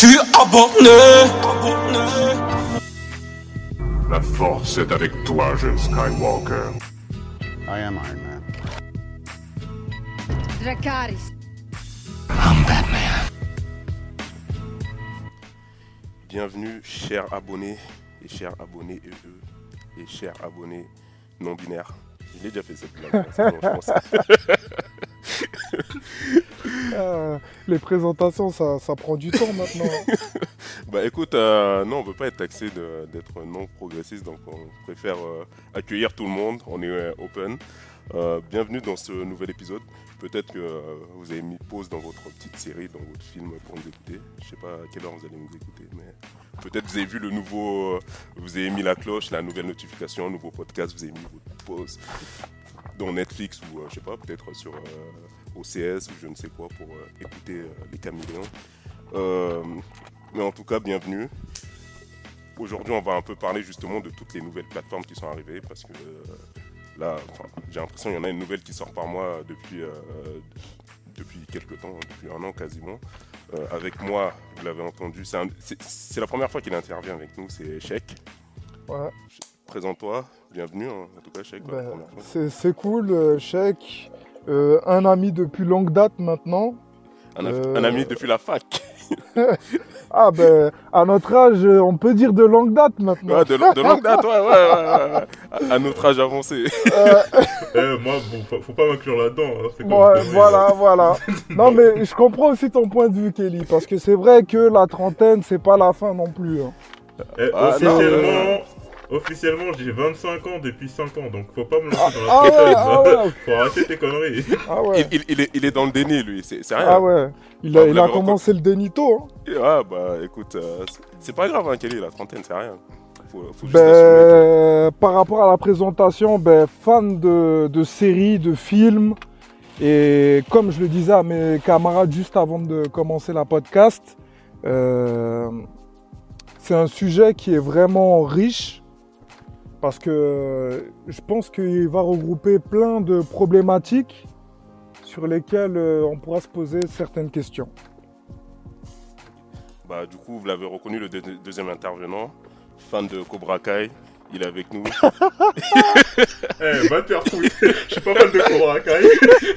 suis abonné. La force est avec toi, jeune Skywalker. I am Iron Man. Dracarys. I'm Batman. Bienvenue, chers abonnés et chers abonnés EE et chers abonnés non binaires. Je l'ai déjà fait cette blague. Euh, les présentations, ça, prend du temps maintenant. bah écoute, euh, non, on veut pas être taxé d'être non progressiste, donc on préfère euh, accueillir tout le monde. On est open. Bienvenue dans ce nouvel épisode. Peut-être que vous avez mis pause dans votre petite série, dans votre film pour nous écouter. Je sais pas à quelle heure vous allez nous écouter, mais peut-être vous avez vu le nouveau, vous avez mis la cloche, la nouvelle notification, nouveau podcast, vous avez mis votre pause dans Netflix ou je sais pas, peut-être sur OCS ou je ne sais quoi pour euh, écouter euh, les caméléons. Euh, mais en tout cas, bienvenue. Aujourd'hui, on va un peu parler justement de toutes les nouvelles plateformes qui sont arrivées parce que là, enfin, j'ai l'impression qu'il y en a une nouvelle qui sort par mois depuis, euh, depuis quelques temps, depuis un an quasiment. Euh, avec moi, vous l'avez entendu, c'est la première fois qu'il intervient avec nous, c'est Sheik. Ouais, Présente-toi, bienvenue hein, en tout cas la ben, c'est cool, Chèque. Euh, un ami depuis longue date maintenant. Un, euh, un ami depuis la fac. Ah ben, à notre âge, on peut dire de longue date maintenant. Ouais, de, lo- de longue date, ouais, ouais, ouais, ouais, ouais. À, à notre âge avancé. Euh, Eh, moi, bon, faut, faut pas m'inclure là-dedans. hein, ouais, voilà, voilà. Non mais je comprends aussi ton point de vue, Kelly, parce que c'est vrai que la trentaine, c'est pas la fin non plus. hein. Eh, Ah, non, officiellement, j'ai 25 ans depuis 5 ans, donc faut pas me lancer dans la Ah ouais, trentaine, ah hein. ouais, Faut arrêter tes conneries. ah ouais. Il, il- il est, il est dans le déni, lui, c'est rien. Ah ouais. Il Ah, a, il a commencé le dénito. Hein. Et Ouais, bah écoute, euh, c'est- pas grave, hein, Kelly, la trentaine, c'est rien. Faut, faut juste. Ben, par rapport à la présentation, ben, fan de, de séries, de films. Et comme je le disais à mes camarades juste avant de commencer la podcast, euh, c'est un sujet qui est vraiment riche parce que je pense qu'il va regrouper plein de problématiques sur lesquelles euh, on pourra se poser certaines questions. Bah, du coup, vous l'avez reconnu, le deux- deuxième intervenant, fan de Cobra Kai, il est avec nous. Eh, va te faire foutre. Je suis pas fan de Cobra Kai.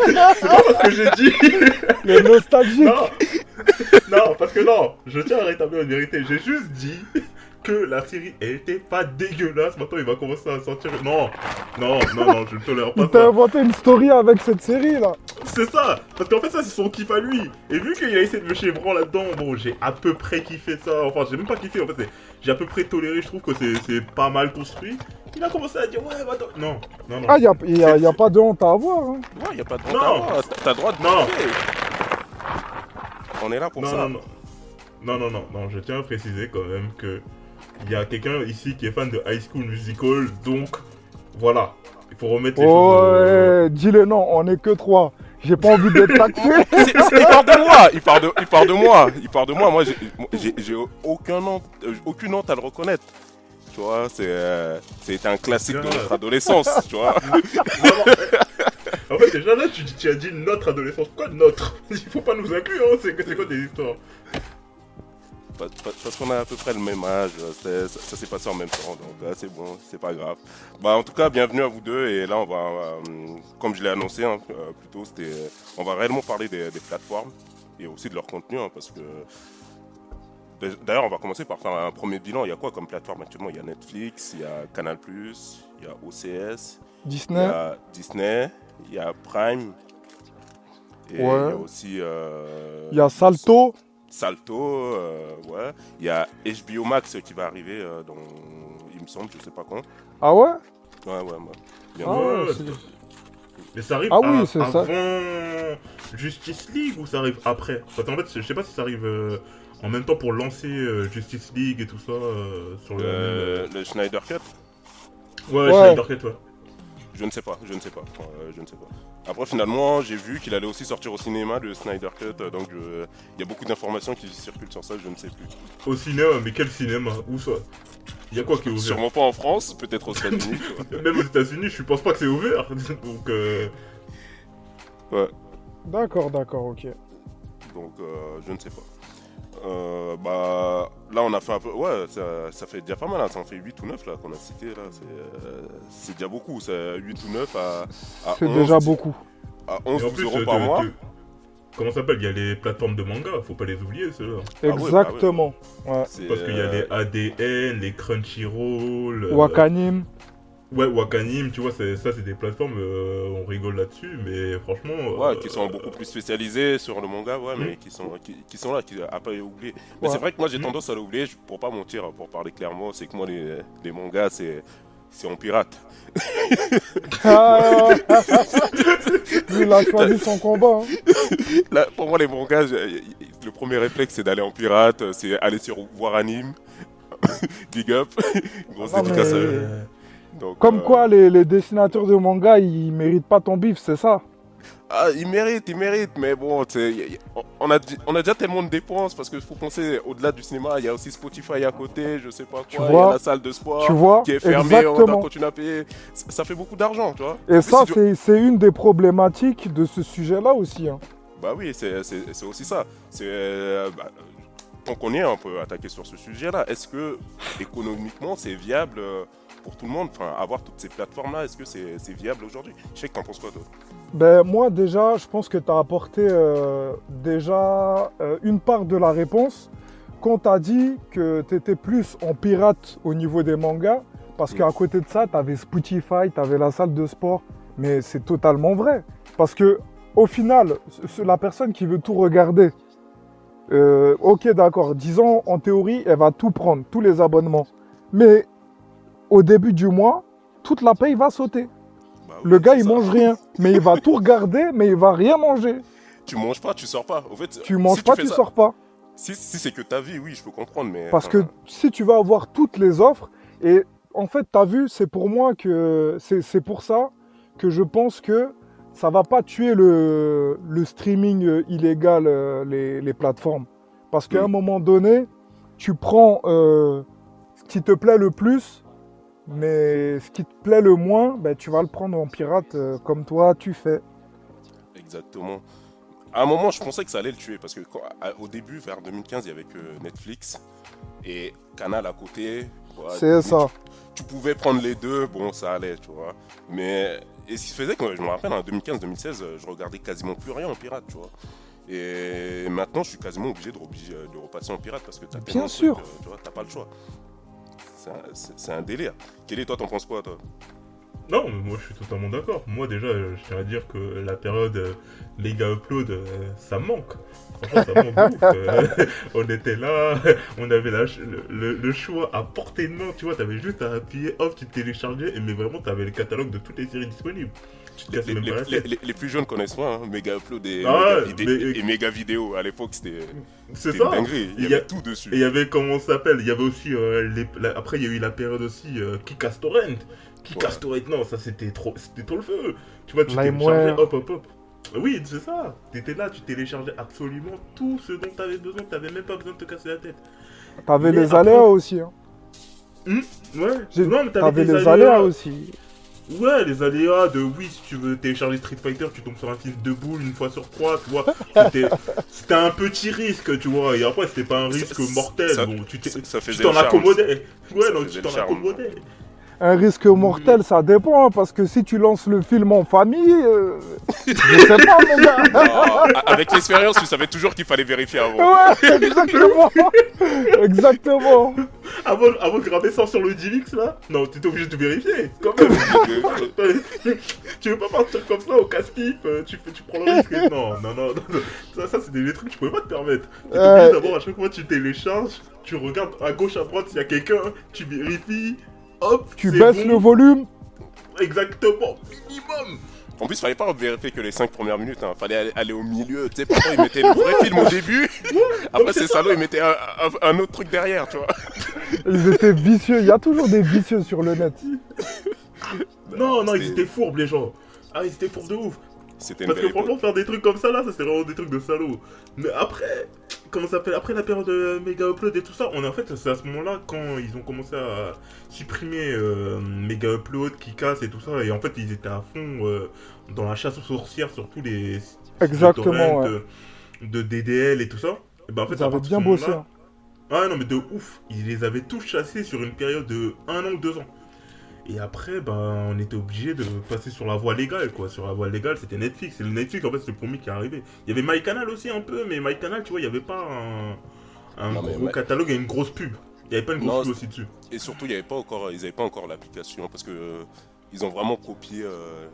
C'est pas parce que j'ai dit. Les nostalgiques Non. Non, parce que non. Je tiens à rétablir une vérité. J'ai juste dit que la série elle était pas dégueulasse. Maintenant, il va commencer à sentir. Non, non, non, non, je ne tolère pas Il t'a ça. inventé une story avec cette série là C'est ça Parce qu'en fait ça c'est son kiff à lui Et vu qu'il a essayé de me chevron là-dedans, bon j'ai à peu près kiffé ça, enfin j'ai même pas kiffé en fait, j'ai à peu près toléré, je trouve que c'est- c'est pas mal construit. Il a commencé à dire ouais bah attends, non, non, non. Ah, il n'y a, y a- y a pas de honte à avoir. Hein. Ouais, y a pas de honte Non. à avoir, t'as- T'as droit de Non. On est là pour non, ça. non, non, non, non, non, non, je tiens à préciser quand même que il y a quelqu'un ici qui est fan de High School Musical, donc voilà, il faut remettre les Oh, choses... euh, ouais, dis-le non, on est que trois. J'ai pas envie d'être taxé. Il parle de moi, il parle de, il parle de moi, il parle de moi. Moi, j'ai- aucun honte, euh, aucune honte à le reconnaître. Tu vois, c'est euh, c'est un classique de notre adolescence, tu vois. En fait, déjà là, tu, tu as dit notre adolescence. Quoi notre? Il faut pas nous inclure, hein, c'est c'est quoi des histoires? Parce qu'on a à peu près le même âge, ça, ça s'est passé en même temps, donc euh, c'est bon, c'est pas grave. Bah, en tout cas, bienvenue à vous deux, et là, on va, euh, comme je l'ai annoncé hein, euh, plus tôt, c'était, on va réellement parler des, des plateformes et aussi de leur contenu, hein, parce que. D'ailleurs, on va commencer par faire un premier bilan. Il y a quoi comme plateforme actuellement? Il y a Netflix, il y a Canal, il y a OCS, il y Disney. a Disney, il y a Prime. Et il y a aussi. euh, Il y a Salto. Salto, euh, ouais. Il y a HBO Max qui va arriver euh, dans, il me semble, je sais pas quand. Ah ouais? Ouais, ouais, ouais. Bien Ah ouais. Mais ça arrive Ah oui, c'est ça. avant Justice League ou ça arrive après? Parce qu'en fait, je sais pas si ça arrive euh, en même temps pour lancer euh, Justice League et tout ça euh, sur le. Euh, le Schneider Cut? Ouais, Ouais. Schneider Cut, ouais. Je ne sais pas, je ne sais pas. euh, je ne sais pas. Après, finalement, j'ai vu qu'il allait aussi sortir au cinéma, le Snyder Cut, euh, donc je- il y a beaucoup d'informations qui circulent sur ça, je ne sais plus. Au cinéma, mais quel cinéma? Où ça? Il y a quoi qui est ouvert? Sûrement pas en France, peut-être aux États-Unis. Même aux États-Unis, je pense pas que c'est ouvert. Donc, euh, D'accord, d'accord, ok. Donc, euh, je ne sais pas. Euh, bah, là, on a fait un peu. Ouais, ça, ça fait déjà pas mal. hein. Ça en fait 8 ou 9 là qu'on a cité. là. C'est euh, c'est déjà beaucoup. C'est 8 ou 9 à, à C'est 11, déjà beaucoup. À Et 11 en 12 plus, euros euh, par de- mois. de- comment ça s'appelle? Il y a les plateformes de manga, faut pas les oublier ceux-là. Ah ouais, bah ouais. Exactement. Ouais. C'est, Parce qu'il y a euh, les ADN, les Crunchyroll. euh, Wakanim. Ouais, Wakanim, tu vois, c'est- ça c'est des plateformes, euh, on rigole là-dessus, mais franchement. Ouais, euh, qui sont beaucoup plus spécialisés sur le manga, ouais, mais qui sont, qui, qui sont là, qui à pas oublier. Mais Ouais. c'est vrai que moi j'ai Mm. tendance à l'oublier, je- pour pas mentir, pour parler clairement, c'est que moi les, les mangas c'est c'est en pirate. Ah, Il a choisi son combat. hein. Là, pour moi les mangas, je- le premier réflexe c'est d'aller en pirate, c'est aller sur voir anime, big up, grosse Non, dédicace à mais- eux. Donc, Comme euh, quoi, les, les dessinateurs de manga, ils méritent pas ton bif, c'est ça Ah, il mérite, il mérite, mais bon, on a, on a déjà tellement de dépenses parce qu'il faut penser au-delà du cinéma, il y a aussi Spotify à côté, je sais pas Tu quoi, il y a la salle de sport Tu vois qui est fermée, on doit Exactement. continuer à payer. Ça, ça fait beaucoup d'argent, tu vois. Et ça, c'est une des problématiques de ce sujet-là aussi. hein. Bah oui, c'est aussi ça. C'est. euh, bah, tant qu'on y est, on peut attaquer sur ce sujet-là. Est-ce que économiquement c'est viable euh, pour tout le monde Enfin, avoir toutes ces plateformes-là, est-ce que c'est c'est viable aujourd'hui? Je sais que t'en penses quoi, toi? Ben, moi, déjà, je pense que tu as apporté euh, déjà euh, une part de la réponse quand tu as dit que tu étais plus en pirate au niveau des mangas, parce Mm. qu'à côté de ça, tu avais Spotify, tu avais la salle de sport. Mais c'est totalement vrai. Parce que, au final, la personne qui veut tout regarder, euh, ok, d'accord, disons, en théorie, elle va tout prendre, tous les abonnements. Mais au début du mois, toute la paye va sauter. Bah oui, Le gars, il ça. mange rien, mais il va tout regarder, mais il va rien manger. Tu manges pas, tu sors pas. Au fait, Tu manges si pas, tu ça- sors pas. Si, si c'est que ta vie, oui, je peux comprendre, mais. Parce que si tu vas avoir toutes les offres, et en fait, tu as vu, c'est pour moi que c'est pour ça que je pense que ça va pas tuer le, le streaming illégal, euh, les, les plateformes. Parce qu'à un moment donné, tu prends euh, ce qui te plaît le plus, mais ce qui te plaît le moins, ben, tu vas le prendre en pirate euh, comme toi tu fais. Exactement. À un moment, je pensais que ça allait le tuer parce que quand- au début, vers 2015, il y avait que Netflix et Canal à côté. C'est ça. Tu pouvais prendre les deux, bon, ça allait, tu vois. Mais et ce qui faisait que je me rappelle en 2015-2016, je regardais quasiment plus rien en pirate, tu vois. Et maintenant, je suis quasiment obligé de, de repasser en pirate parce que t'as Bien de sûr. euh, tu vois, t'as pas le choix. C'est un, un délire. Kelly, toi, t'en penses quoi, toi? Non, mais moi je suis totalement d'accord. Moi déjà, euh, je tiens à dire que la période euh, upload, euh, ça manque. Euh, on était là, on avait le, choix à portée de main, tu vois, t'avais juste à appuyer off, tu téléchargeais, mais vraiment t'avais le catalogue de toutes les séries disponibles. Tu les, les- pas plus jeunes connaissent moins, hein, méga upload et, Ah, méga vidé- mais- et méga vidéo. À l'époque, c'était C'est ça dinguerie. Il y avait tout dessus. Et il y avait, comment ça s'appelle Il y avait aussi, euh, les- la- après il y a eu la période aussi, euh, Kikastorrent. Kikastorrent, non, ça c'était trop, c'était trop le feu. Tu vois, tu téléchargeais, hop, hop, hop. Oui, c'est ça. T'étais là, tu téléchargeais absolument tout ce dont t'avais besoin. T'avais même pas besoin de te casser la tête. T'avais Mais les après- aléas aussi. hein. Ouais. J'ai- Non, mais t'avais T'avais des les aléas. aléas aussi. Ouais, les aléas de oui, si tu veux télécharger Street Fighter, tu tombes sur un film de boules une fois sur trois, tu vois. C'était c'était un petit risque, tu vois. Et après, c'était pas un risque Ça- mortel. ça- bon, tu t'en accommodais. Ouais, non, tu t'en accommodais. Un risque mortel, ça dépend, hein, parce que si tu lances le film en famille, euh, je sais pas, mon gars. Non, a- avec l'expérience, tu savais toujours qu'il fallait vérifier avant. Ouais, exactement. exactement. Avant, avant de graver ça sur le DivX là Non, tu étais obligé de vérifier, quand même. tu veux pas partir comme ça au casse-pipe, euh, tu, fais- tu prends le risque. Non, non, non, non. Ça, ça c'est des, des trucs que tu pouvais pas te permettre. Obligé d'abord à chaque fois tu télécharges, tu regardes à gauche, à droite s'il y a quelqu'un, tu vérifies, hop, Tu baisses bon. le volume. Exactement, minimum. En plus, fallait pas vérifier que les 5 premières minutes. Hein. Fallait aller, aller au milieu. Tu sais, parfois ils mettaient le vrai film au début. Après, ces salauds, ils mettaient un, un- un autre truc derrière, tu vois. Ils étaient vicieux. Il y a toujours des vicieux sur le net. Non, non, ils étaient fourbes les gens. Ah, ils étaient fourbes de ouf. C'était Parce que franchement, faire des trucs comme ça, là, ça c'est vraiment des trucs de salaud. Mais après, comment ça s'appelle Après la période de Mega Upload et tout ça, on est en fait, c'est à ce moment-là quand ils ont commencé à supprimer euh, Mega Upload, qui casse et tout ça. Et en fait, ils étaient à fond euh, dans la chasse aux sorcières sur tous les sites de Exactement, ouais. de, de DDL et tout ça. Et ben, en fait, Ils avaient bien bossé. hein. Ah non, mais de ouf. Ils les avaient tous chassés sur une période de un an ou deux ans. Et après, ben, on était obligé de passer sur la voie légale, quoi. Sur la voie légale, c'était Netflix. Et le Netflix, en fait, c'est le premier qui est arrivé. Il y avait MyCanal aussi un peu, mais MyCanal, tu vois, il n'y avait pas un, un Non, mais gros My- catalogue et une grosse pub. Il n'y avait pas une Non, grosse pub aussi dessus. Et surtout, il y avait pas encore, ils n'avaient pas encore l'application parce que euh, ils ont vraiment copié euh,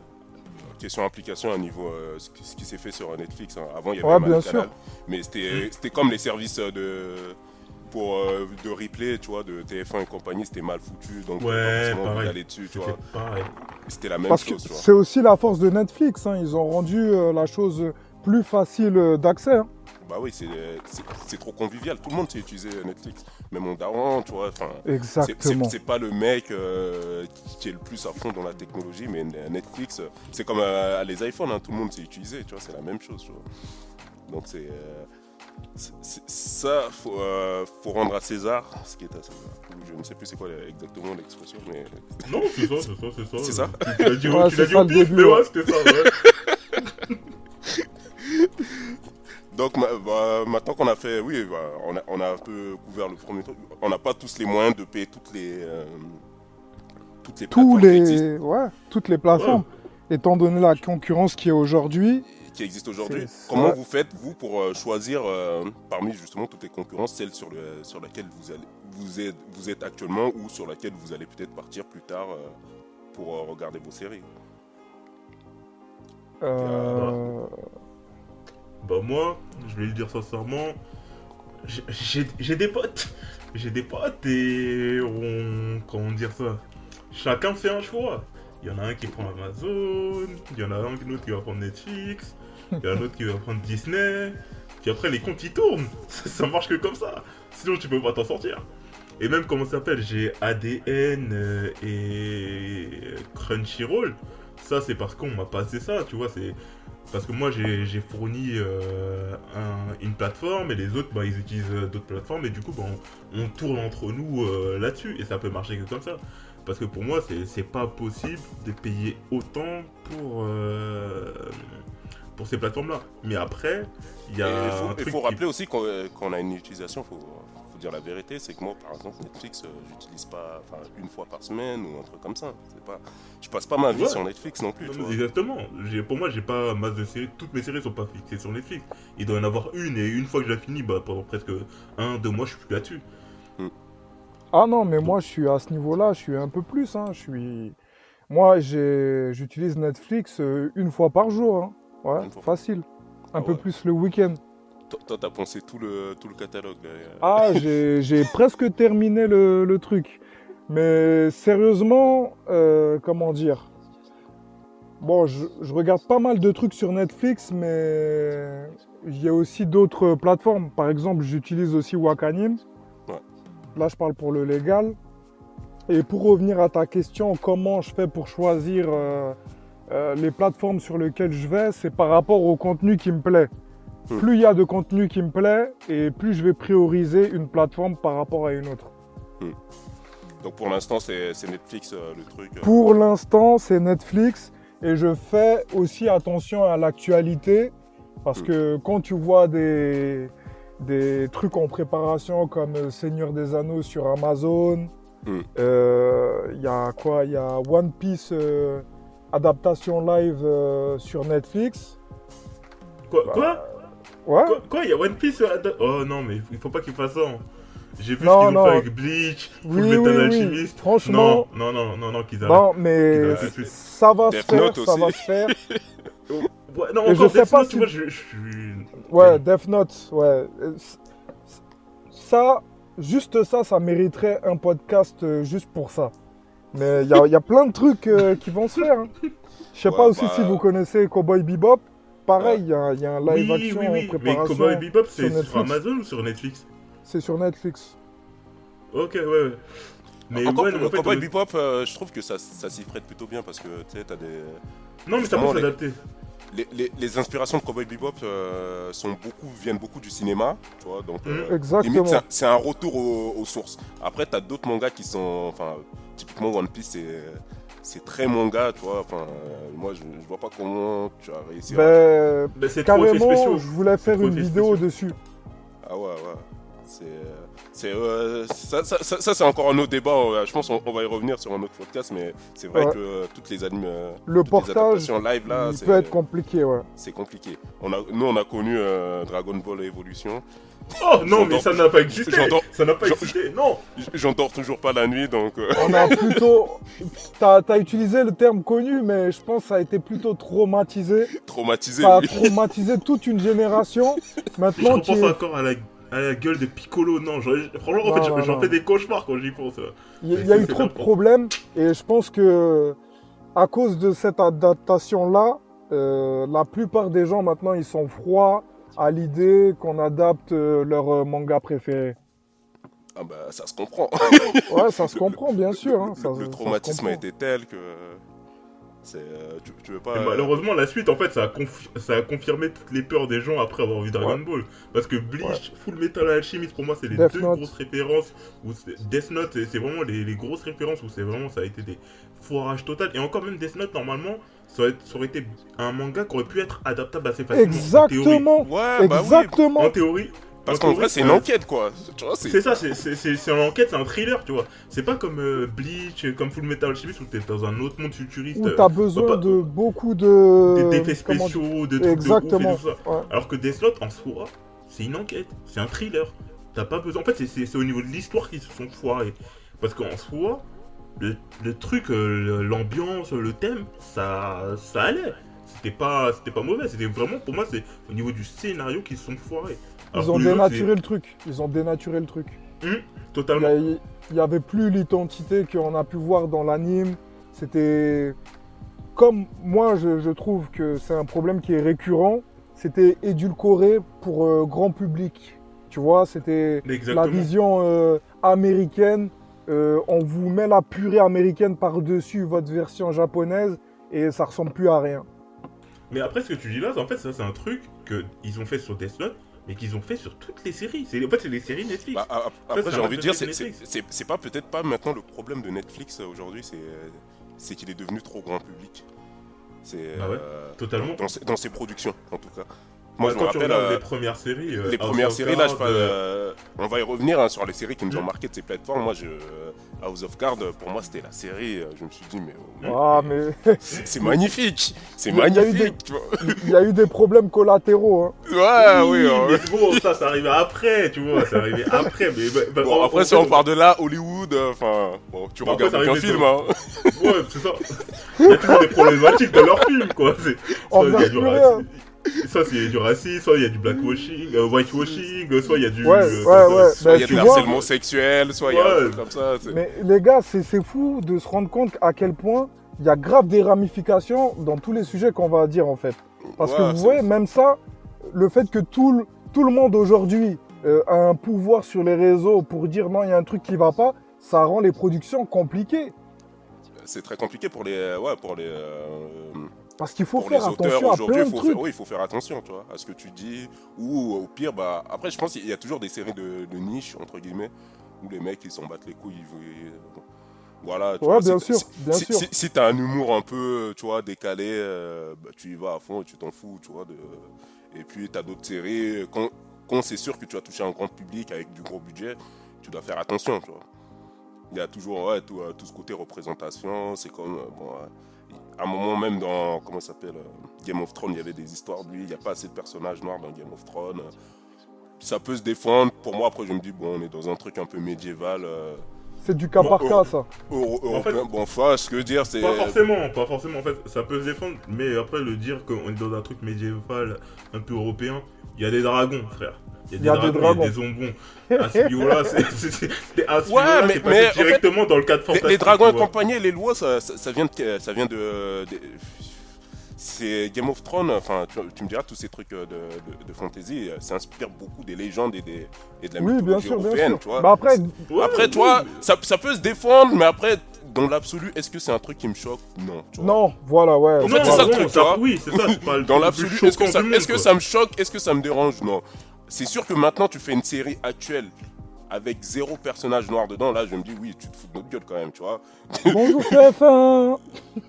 question application à niveau euh, ce qui, s'est fait sur Netflix. hein. Avant, il y avait Ouais, My bien Canal, sûr. mais c'était c'était comme les services de pour euh, de replay, tu vois, de TF1 et compagnie, c'était mal foutu, donc Ouais, pas forcément d'aller dessus, tu C'était vois. C'était la même Parce que chose, tu vois. c'est aussi la force de Netflix. hein. Ils ont rendu euh, la chose plus facile euh, d'accès. hein. Bah oui, c'est c'est- c'est trop convivial. Tout le monde sait utiliser Netflix. Même mon daron, tu vois. Enfin, c'est- c'est Exactement. c'est pas le mec euh, qui, est le plus à fond dans la technologie, mais Netflix, euh, c'est comme euh, les iPhones, hein, tout le monde sait utiliser, tu vois, c'est la même chose. tu vois. Donc euh, c'est- ça, faut, euh, faut rendre à César ce qui est à César. Je ne sais plus c'est quoi exactement l'expression, mais Non, c'est ça, c'est ça, c'est ça. C'est ça Tu l'as dit, Ouais, tu l'as c'est dit ça au pif, mais ouais. ouais, c'était ça, ouais. Donc bah, maintenant qu'on a fait, oui, bah, on, a, on a un peu couvert le premier truc. On n'a pas tous les moyens de payer toutes les euh, toutes les Tous plateformes existent, les, ouais, toutes les plateformes. Étant donné la concurrence qui est aujourd'hui, qui existent aujourd'hui. Comment ouais. vous faites vous pour euh, choisir euh, parmi justement toutes les concurrences celle sur le sur laquelle vous allez vous êtes vous êtes actuellement ou sur laquelle vous allez peut-être partir plus tard euh, pour euh, regarder vos séries? euh, Bah moi, je vais le dire sincèrement, j'ai- des potes. J'ai des potes et on... Comment dire ça? Chacun fait un choix. Il y en a un qui prend Amazon, il y en a un autre qui va prendre Netflix, il y a un autre qui va prendre Disney. Puis après les comptes ils tournent. Ça, marche que comme ça. Sinon tu peux pas t'en sortir. Et même comment ça s'appelle? J'ai ADN euh, et Crunchyroll. Ça c'est parce qu'on m'a passé ça, tu vois. C'est parce que moi j'ai fourni euh, un- une plateforme et les autres bah, ils utilisent euh, d'autres plateformes et du coup bah, on, tourne entre nous euh, là-dessus et ça peut marcher que comme ça. Parce que pour moi c'est pas possible de payer autant pour, euh, pour ces plateformes là. Mais après il y Et a il un faut, il truc faut qui- rappeler aussi qu'on euh, qu'on a une utilisation, faut, faut dire la vérité, c'est que moi par exemple Netflix, euh, j'utilise pas une fois par semaine ou un truc comme ça. C'est pas, je passe pas ma vie Ouais. sur Netflix non plus. Non, tu mais vois. Exactement. J'ai- Pour moi, j'ai pas masse de séries. Toutes mes séries sont pas fixées sur Netflix. Il doit y en avoir une et une fois que je la finis, bah, pendant presque un, deux mois, je suis plus là-dessus. Ah non, mais moi je suis à ce niveau-là, je suis un peu plus. hein, Je suis, moi j'ai, j'utilise Netflix euh, une fois par jour. hein. Ouais, facile. Un Ah peu ouais. plus le week-end. Toi, t'as pensé tout le, tout le catalogue. là. Ah, j'ai, j'ai presque terminé le, le truc. Mais sérieusement, euh, comment dire? Bon, je, je regarde pas mal de trucs sur Netflix, mais il y a aussi d'autres plateformes. Par exemple, j'utilise aussi Wakanim. Ouais. Là, je parle pour le légal. Et pour revenir à ta question, comment je fais pour choisir euh, euh, les plateformes sur lesquelles je vais, c'est par rapport au contenu qui me plaît. Hmm. Plus il y a de contenu qui me plaît, et plus je vais prioriser une plateforme par rapport à une autre. Donc pour l'instant c'est Netflix euh, le truc. euh. Pour l'instant, c'est Netflix et je fais aussi attention à l'actualité parce Mm. que quand tu vois des, des trucs en préparation comme Seigneur des Anneaux sur Amazon, il y a quoi? Il y a One Piece adaptation live euh, sur Netflix. Quoi Bah, Quoi Ouais. Quoi Quoi Il y a One Piece da- Oh non, mais il faut pas qu'il fasse ça. hein. J'ai vu Non, ce qu'ils ont non. fait avec Bleach, Oui, Full oui, Metal oui. Alchemist. Franchement, Non, non, non, non, non, qu'ils arrêtent. non, Qu'ils mais arrêtent ça va se Death faire, Note ça aussi. va se faire. Ouais, non, Et je encore sais Death pas Note, si- tu vois, je, je suis... Ouais, Death Note, ouais. Euh, Ça, juste ça, ça mériterait un podcast euh, juste pour ça. Mais il y a, il y a plein de trucs euh, qui vont se faire. hein. Je sais Ouais, pas aussi bah- si vous connaissez Cowboy Bebop. Pareil, il y, a- il y a un live Oui, action oui, en oui. Mais préparation. Cowboy Bebop, c'est sur Netflix. Amazon ou sur Netflix? C'est sur Netflix. Ok, ouais, ouais. Mais Encore ouais, en fait, Cowboy euh, Bebop, euh, je trouve que ça, ça s'y prête plutôt bien parce que tu sais, t'as des Non, mais ça peut les- s'adapter. Les, les- les inspirations de Cowboy Bebop euh, sont beaucoup viennent beaucoup du cinéma, tu vois. Donc euh, Exactement. limite c'est un- retour aux, aux sources. Après t'as d'autres mangas qui sont, enfin typiquement One Piece c'est c'est très manga, tu vois. Enfin euh, moi je, je vois pas comment tu as réussi. à... Ben, Ben, c'est trop effets carrément, je voulais faire une vidéo spéciaux. dessus. Ah ouais, ouais. C'est, euh, c'est, euh, ça, ça, ça, ça, c'est encore un autre débat. euh, Je pense qu'on on va y revenir sur un autre podcast, mais c'est vrai Ouais. que euh, toutes les animes, euh, Le toutes portage, adaptations live là, il peut être compliqué, ouais. c'est compliqué. On a, nous, on a connu euh, Dragon Ball Evolution. Oh non, mais ça n'a pas existé. j'entends- Ça n'a pas existé. Non. J- J'en dors toujours pas la nuit, donc. euh, On a plutôt. T'as as utilisé le terme connu, mais je pense que ça a été plutôt traumatisé. traumatisé, Ça a oui. traumatisé toute une génération. Je Maintenant, qui repense est- encore à la, à la gueule de Piccolo. Non, franchement, en Non, fait, j'en- fais des cauchemars quand j'y pense. il y a- il y a eu trop de problèmes. Et je pense que, à cause de cette adaptation-là, euh, la plupart des gens maintenant, ils sont froids à l'idée qu'on adapte euh, leur euh, manga préféré. Ah bah, ça se comprend. Ouais, ça se comprend, bien sûr. hein, le, ça- le ça se traumatisme a été tel que. C'est, euh, tu, tu veux pas. Et euh, malheureusement, la suite, en fait, ça a, confi- ça a confirmé toutes les peurs des gens après avoir vu Dragon Ouais. Ball. Parce que Bleach, Full Metal Alchemist, pour moi, c'est les Death deux Note. grosses références. Où c'est- Death Note, c'est c'est vraiment les, les grosses références où c'est vraiment, ça a été des foirages total. Et encore même Death Note, normalement, ça aurait, ça aurait été un manga qui aurait pu être adaptable assez facilement. en théorie. Exactement. Ouais, bah oui. Exactement. En théorie. Parce en qu'en vrai, c'est une enquête, quoi. Tu vois, c'est. C'est ça, c'est- c'est c'est- c'est une enquête, c'est un thriller, tu vois. C'est pas comme euh, Bleach, euh, comme Full Metal Alchemist où t'es dans un autre monde futuriste. Où euh, t'as besoin pas- de beaucoup de. des- spéciaux, de trucs de Exactement. ouf et tout ça. Ouais. Alors que Death Note, en soi, c'est une enquête, c'est un thriller. T'as pas besoin. En fait, c'est- au niveau de l'histoire qu'ils se sont foirés. Parce qu'en soi, le, le truc, l'ambiance, le thème, ça, ça allait. C'était pas, c'était pas mauvais. C'était vraiment, pour moi, c'est au niveau du scénario qu'ils se sont foirés. Alors Ils ont dénaturé le truc. Ils ont dénaturé le truc. Il Totalement. il y avait plus l'identité qu'on a pu voir dans l'anime. C'était comme moi, je, je trouve que c'est un problème qui est récurrent. C'était édulcoré pour euh, grand public. Tu vois, c'était la vision euh, américaine. Euh, on vous met la purée américaine par-dessus votre version japonaise et ça ressemble plus à rien. Mais après, ce que tu dis là, en fait, ça, c'est un truc qu'ils ont fait sur Death Note, mais qu'ils ont fait sur toutes les séries. C'est- En fait, c'est les séries Netflix. Bah, après, c'est j'ai envie de dire, c'est- c'est Netflix. c'est- c'est pas peut-être pas maintenant le problème de Netflix euh, aujourd'hui, c'est euh, c'est qu'il est devenu trop grand public. C'est Ah ouais, euh, totalement. dans, ses- dans ses productions, en tout cas. Moi, Bah, je me tu regardes euh, les premières séries, euh, les premières séries, là, je parle, euh, on va y revenir hein, sur les séries qui nous ont Mm. marqué de ces plateformes. Moi, je, House of Cards, pour moi, c'était la série. Je me suis dit, mais oh, Ah, mais c'est magnifique, c'est magnifique. il y a eu des problèmes collatéraux. hein. Ouais, oui. hein. mais bon, ça, c'est arrivé après, tu vois, c'est arrivé après. Mais, bah, bah, Bon, après, si on part de là, Hollywood, euh, enfin, bon, tu après, regardes aucun film, hein. Ouais, c'est ça. Il y a toujours des problématiques dans leurs films, quoi. Soit il y a du soit il y a du racisme, soit il y a du blackwashing, euh, whitewashing, soit il y a du. Ouais, euh, ouais, ouais. Soit Bah, il y a tu du vois- harcèlement sexuel, soit il y a un truc comme ça. Mais les gars, c'est c'est fou de se rendre compte à quel point il y a grave des ramifications dans tous les sujets qu'on va dire en fait. Parce Ouais, que vous voyez, même ça, le fait que tout le, tout le monde aujourd'hui euh, a un pouvoir sur les réseaux pour dire non, il y a un truc qui va pas, ça rend les productions compliquées. C'est très compliqué pour les, ouais, pour les, euh, Parce qu'il faut pour faire attention à plein de trucs. faire, oui, il faut faire attention, tu vois, à ce que tu dis. Ou au pire, bah, après, je pense qu'il y a toujours des séries de, de niche entre guillemets où les mecs ils s'en battent les couilles. Ils, voilà. Tu Ouais, vois, bien si, sûr, si- bien si, sûr. Si, si t'as un humour un peu, tu vois, décalé, euh, bah, tu y vas à fond et tu t'en fous, tu vois. De... Et puis t'as d'autres séries, quand, quand c'est sûr que tu vas toucher un grand public avec du gros budget, tu dois faire attention, tu vois. Il y a toujours ouais, tout, euh, tout ce côté représentation, c'est comme, euh, bon, à un moment même dans, comment s'appelle, euh, Game of Thrones, il y avait des histoires de lui, il n'y a pas assez de personnages noirs dans Game of Thrones. euh, ça peut se défendre, pour moi après je me dis, bon, on est dans un truc un peu médiéval. Euh, C'est du cas Bon, par cas, ça. En fait- bon, enfin, ce que je veux dire, c'est. Pas forcément, pas forcément. En fait, ça peut se défendre, mais après le dire qu'on est dans un truc médiéval, un peu européen, il y a des dragons, frère. Il y a des dragons, il y a des ombons. À ce niveau-là, c'est- c'est- c'est- c'est à ce Ouais, niveau-là, mais- c'est mais passé en fait, directement dans le cadre Les, fantastique. les dragons tu vois. accompagnés, les lois, ça, ça, ça vient de. Ça vient de, de- c'est Game of Thrones, enfin, tu, tu me diras, tous ces trucs euh, de, de, de fantasy, euh, ça inspire beaucoup des légendes et, des, et de la Oui, bien mythologie bien européenne, sûr. tu vois. Bah après, Ouais, après, oui, toi, ça, ça peut se défendre, mais après, dans l'absolu, est-ce que c'est un truc qui me choque? Non. tu vois. non, voilà, ouais. En fait, c'est ça le truc, tu vois. Oui, c'est ça, c'est pas le Dans l'absolu, est-ce que, ça, est-ce que ça me choque Est-ce que ça me dérange? Non. C'est sûr que maintenant, tu fais une série actuelle avec zéro personnage noir dedans. Là, je me dis, oui, tu te fous de notre gueule quand même, tu vois. Bonjour TF1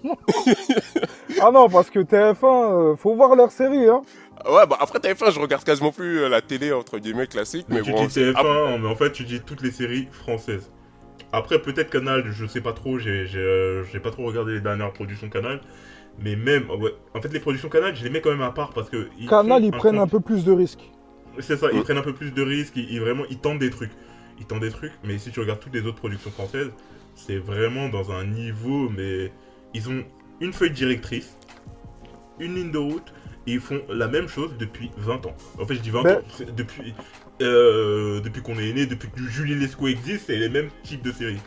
Ah non, parce que TF1, euh, faut voir leur série, hein. Ouais, bah après TF1, je regarde quasiment plus euh, la télé, entre guillemets, classique. Mais tu bon, dis c'est- TF1, mais en fait, tu dis toutes les séries françaises. Après, peut-être Canal, je sais pas trop, j'ai j'ai, euh, pas trop regardé les dernières productions Canal. Mais même, ouais, en fait, les productions Canal, je les mets quand même à part parce que. ils Canal, ils prennent un peu plus de risques. C'est ça, ils prennent un peu plus de risques, ils, ils vraiment, ils tentent des trucs. Ils tentent des trucs, mais si tu regardes toutes les autres productions françaises, c'est vraiment dans un niveau, mais ils ont une feuille directrice, une ligne de route, et ils font la même chose depuis 20 ans. En fait, je dis 20 Ben- ans, depuis, euh, depuis qu'on est né, depuis que Julie Lescaut existe, c'est les mêmes types de séries.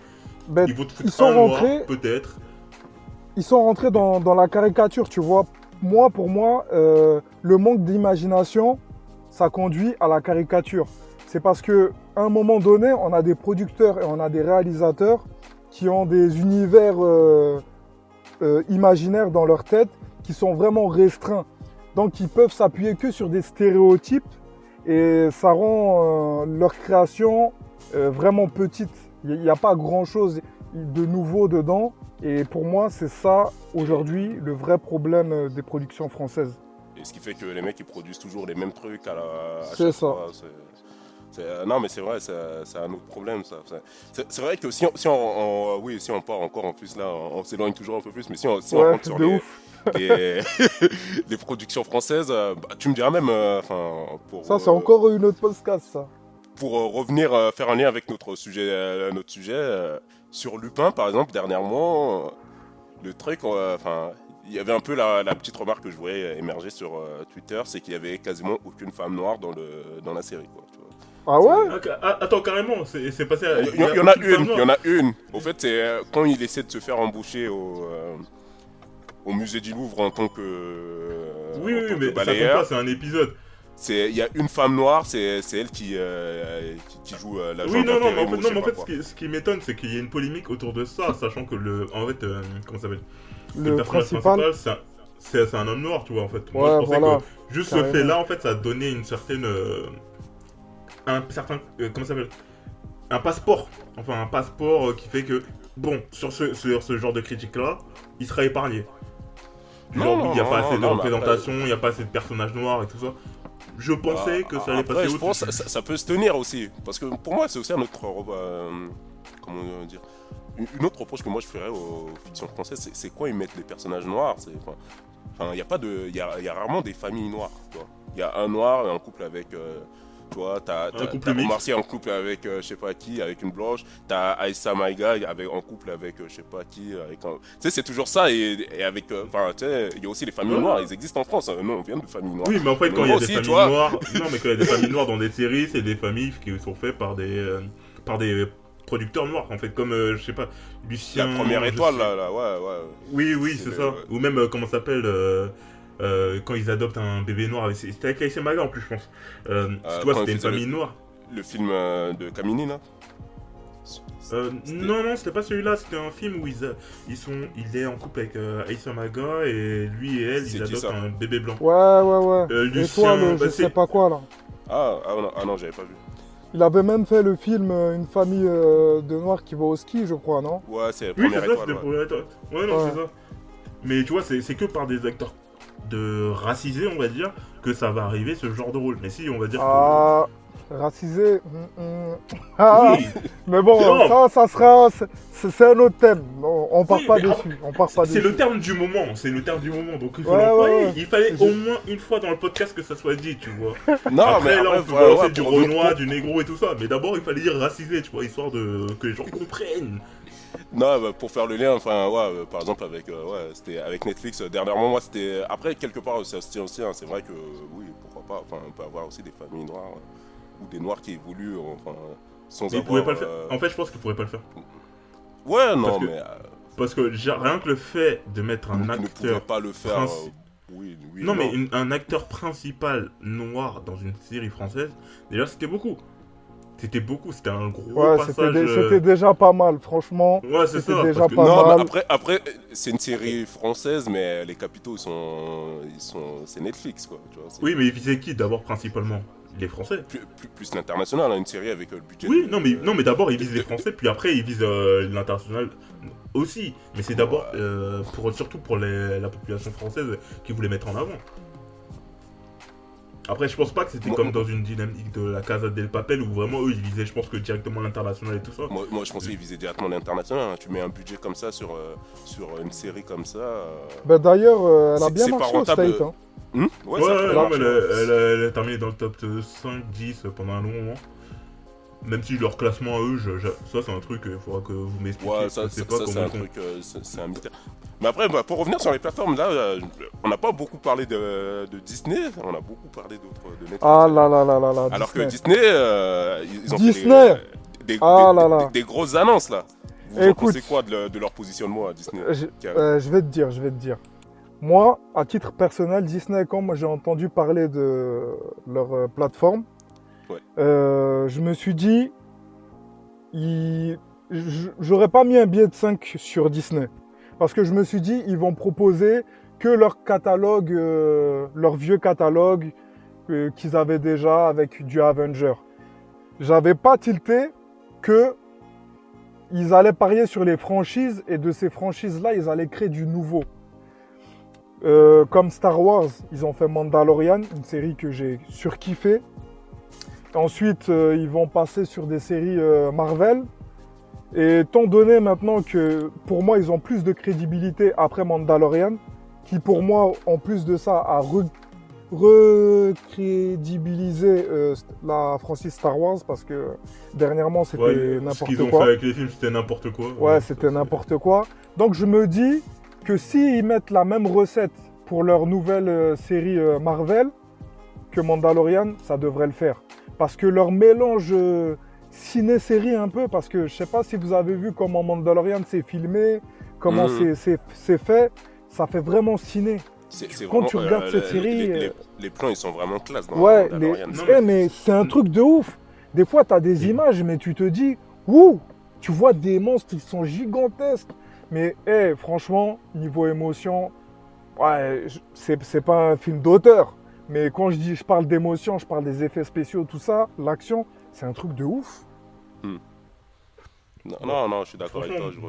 Ils vont te foutre ils sont un rentrés- peut-être. ils sont rentrés dans, dans la caricature, tu vois. Moi, pour moi, euh, le manque d'imagination, ça conduit à la caricature. C'est parce que à un moment donné, on a des producteurs et on a des réalisateurs qui ont des univers euh, euh, imaginaires dans leur tête qui sont vraiment restreints. Donc, ils peuvent s'appuyer que sur des stéréotypes et ça rend euh, leur création euh, vraiment petite. Il n'y a pas grand-chose de nouveau dedans. Et pour moi, c'est ça aujourd'hui le vrai problème des productions françaises. Et ce qui fait que les mecs ils produisent toujours les mêmes trucs à la. C'est ça. fois, euh, non mais c'est vrai, c'est un autre problème ça. C'est- vrai que si on, si on, on- oui, si on part encore en plus là, on, on s'éloigne toujours un peu plus, mais si on, si Ouais, rentre sur les, ouf. les, les productions françaises, euh, bah, tu me diras même, euh, enfin, Ça, c'est euh, encore une autre podcast, ça. pour euh, revenir euh, faire un lien avec notre sujet, euh, notre sujet euh, sur Lupin par exemple dernièrement, euh, le truc, euh, enfin, il y avait un peu la, la petite remarque que je voyais émerger sur euh, Twitter, c'est qu'il y avait quasiment aucune femme noire dans le dans la série, quoi. tu vois. Ah ouais? Ah, attends, carrément, c'est c'est passé à. Il y, il y en a une, il y en a une. Au fait, c'est euh, quand il essaie de se faire embaucher au euh, au musée du Louvre en tant que euh, Oui, oui, tant que mais ça compte balayeur. pas, c'est un épisode. C'est il y a une femme noire, c'est c'est elle qui, euh, qui qui joue euh, la Oui, non, non, mais en fait, je non, sais mais en pas fait ce qui, ce qui m'étonne, c'est qu'il y a une polémique autour de ça, sachant que le. En fait, euh, comment ça s'appelle? Le personnage principal. c'est un, c'est- un homme noir, tu vois, en fait. Moi, je pensais voilà. que juste Carrément. ce fait-là, en fait, ça a donné une certaine. Un certain. euh, comment ça s'appelle? Un passeport. Enfin, un passeport euh, qui fait que, bon, sur ce, sur ce genre de critique-là, il sera épargné. Genre, non, il n'y a non, pas non, assez de représentation, il n'y a pas assez de personnages noirs et tout ça. Je pensais Bah, que ça allait après, passer je pense que ça, ça peut se tenir aussi. Parce que pour moi, c'est aussi un autre. euh, comment dire Une autre reproche que moi je ferais aux fictions françaises, c'est- quoi ils mettent les personnages noirs c'est- Enfin, il y a pas de. Il y a, il y a rarement des familles noires. Il y a un noir et un couple avec. euh, tu vois, t'as. Omar Sy en couple avec euh, je sais pas qui, avec une blanche. T'as Aïssa Maïga avec, en couple avec euh, je sais pas qui, avec un. Tu sais, c'est toujours ça. Et, et avec. euh, Enfin, tu sais, il y a aussi les familles Ouais. noires, ils existent en France. hein. Nous, on vient de familles noires. Oui, mais en fait, quand il y a des aussi, familles noires, non, mais quand il y a des familles noires dans des séries, c'est des familles qui sont faites par des, euh, par des producteurs noirs, en fait, comme, euh, je sais pas, Lucien. La première étoile, là, là, ouais, ouais. Oui, oui, C'est ça. ouais. Ou même, euh, comment ça s'appelle, euh, euh, quand ils adoptent un bébé noir, c'était avec Aïssa Maga en plus, je pense. Euh, Euh, tu vois, quand c'était une famille le- noire. Le film euh, de Kamini, là? Euh, non, non, c'était pas celui-là, c'était un film où ils, ils sont, il est en couple avec euh, Aïssa Maga et lui et elle, ils adoptent ça? un bébé blanc. Ouais, ouais, ouais. Euh, Et toi, Lucien, le bah, je sais pas quoi, là. Ah, ah non, ah non j'avais pas vu. Il avait même fait le film Une famille euh, de noirs qui va au ski, je crois, non? Ouais, c'est la Oui, première ça, étoile. c'était ouais. pour première étoile. Ouais, non, Ouais. c'est ça. Mais tu vois, c'est que par des acteurs de racisés, on va dire, que ça va arriver ce genre de rôle. Mais si, on va dire Ah, racisé. hum, hum. Ah, que. Oui, mais bon, Non. ça, ça sera. c'est- C'est un autre thème. On, on part Oui, pas dessus. On part pas c'est le terme du moment, c'est le terme du moment, donc il faut Ouais, l'employer. ouais, ouais. Il fallait au moins une fois dans le podcast que ça soit dit, tu vois. Non, après, mais là, après, on peut ouais, du renois, du négro et tout ça, mais d'abord, il fallait dire racisé, tu vois, histoire de que les gens comprennent. Non, bah, pour faire le lien, enfin, ouais, euh, par exemple, avec, euh, ouais, c'était avec Netflix, euh, dernièrement, moi, c'était. Après, quelque part, ça se tient aussi, hein, c'est vrai que, euh, oui, pourquoi pas, enfin, on peut avoir aussi des familles noires, euh, ou des noirs qui évoluent, euh, enfin, sans Mais ils avoir. pouvaient pas le faire. euh, En fait, je pense qu'ils pourraient pas le faire. Ouais, non, parce que- mais. euh, Parce que rien que le fait de mettre un ils ne acteur. pas le faire. princi- euh, oui, oui. Non, mais une- un acteur principal noir dans une série française, déjà, c'était beaucoup. C'était beaucoup, c'était un gros Ouais, c'était passage. dé- euh, c'était déjà pas mal, franchement. Ouais, c'est c'était ça. déjà parce que- pas Non, mal. mais après, après c'est une série française, mais les capitaux, ils sont. Ils sont c'est Netflix, quoi. Tu vois, c'est Oui, mais il visait qui d'abord principalement? Les Français. plus, plus, plus l'international, hein, une série avec euh, le budget. Oui, de- non, mais, euh, non, mais d'abord il vise les Français, puis après il vise euh, l'international aussi. Mais c'est d'abord, euh, pour, surtout pour les- la population française qui voulait mettre en avant. Après, je pense pas que c'était Moi- comme dans une dynamique de la Casa del Papel où vraiment eux ils visaient, je pense que directement l'international et tout ça. Moi, moi, je pensais qu'ils visaient directement l'international. hein. Tu mets un budget comme ça sur, euh, sur une série comme ça. euh, Bah, D'ailleurs, euh, elle a bien c'est pas marché au rentable, State. hein. hmm Ouais, ça ouais, non, mais elle, ouais. elle, elle- elle a terminé dans le top 5-10 pendant un long moment. Même si leur classement à eux, je- je- ça c'est un truc, il faudra que vous m'expliquiez. Ouais, ça, ça, c'est comment un truc, euh, c'est c'est un mystère. Mais après, bah, pour revenir sur les plateformes, là, euh, on n'a pas beaucoup parlé de, de Disney, on a beaucoup parlé d'autres de Netflix. Ah là là là là là. Alors Disney. que Disney, euh, ils ont Disney fait des, des, Ah des- là là. des- des grosses annonces là. Vous Écoute. quoi de, le- de leur positionnement à Disney Euh, je, euh, vais te dire, je vais te dire. Moi, à titre personnel, Disney, quand j'ai entendu parler de leur plateforme, Ouais. je me suis dit, j'aurais pas mis un billet de 5 sur Disney. Parce que je me suis dit, ils vont proposer que leur catalogue, euh, leur vieux catalogue euh, qu'ils avaient déjà avec du Avenger. J'avais pas tilté que ils allaient parier sur les franchises et de ces franchises-là, ils allaient créer du nouveau. Euh, comme Star Wars, ils ont fait Mandalorian, une série que j'ai surkiffé. Ensuite, ils vont passer sur des séries Marvel. Et étant donné maintenant que pour moi, ils ont plus de crédibilité après Mandalorian, qui pour moi, en plus de ça, a re- recrédibilisé euh, la franchise Star Wars parce que dernièrement, c'était Ouais, ce n'importe qu'ils ont quoi. fait avec les films, c'était n'importe quoi. Ouais, c'était n'importe quoi. Donc je me dis que s'ils mettent la même recette pour leur nouvelle euh, série euh, Marvel que Mandalorian, ça devrait le faire. Parce que leur mélange ciné-série un peu, parce que je sais pas si vous avez vu comment Mandalorian s'est filmé, comment Mhm. c'est- fait, ça fait vraiment ciné. C'est- c'est quand vraiment, tu regardes cette les- série, les, euh, les- les plans ils sont vraiment classe dans Ouais. Mandalorian. Eh, mais c'est un truc de ouf. Des fois, tu as des images, mais tu te dis, ouh, tu vois des monstres, ils sont gigantesques. Mais eh, franchement, niveau émotion, ouais, c'est pas un film d'auteur. Mais quand je dis je parle d'émotion, je parle des effets spéciaux, tout ça, l'action, c'est un truc de ouf. Non, non, non, je suis d'accord avec toi, je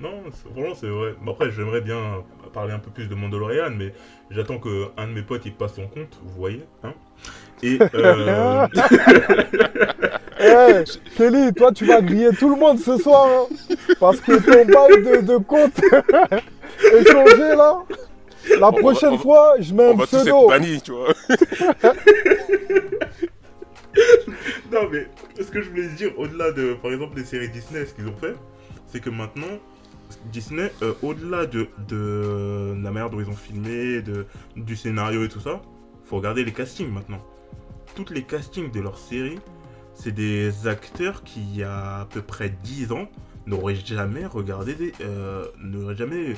Non, c'est- vraiment c'est vrai. Après, j'aimerais bien parler un peu plus de Mandalorian, mais j'attends que un de mes potes il passe son compte, vous voyez, hein. Et euh, Eh, Kelly, toi, tu vas griller tout le monde ce soir. hein, parce que ton bail de, de compte est changé là. La prochaine on fois, je mets On un va tous être pseudo. bannis, tu vois. non, mais ce que je voulais dire, au-delà de, par exemple, des séries Disney, ce qu'ils ont fait, c'est que maintenant, Disney, euh, au-delà de, de la manière dont ils ont filmé, de, du scénario et tout ça, faut regarder les castings maintenant. Toutes les castings de leurs séries, c'est des acteurs qui, il y a à peu près 10 ans, n'auraient jamais regardé des. euh, jamais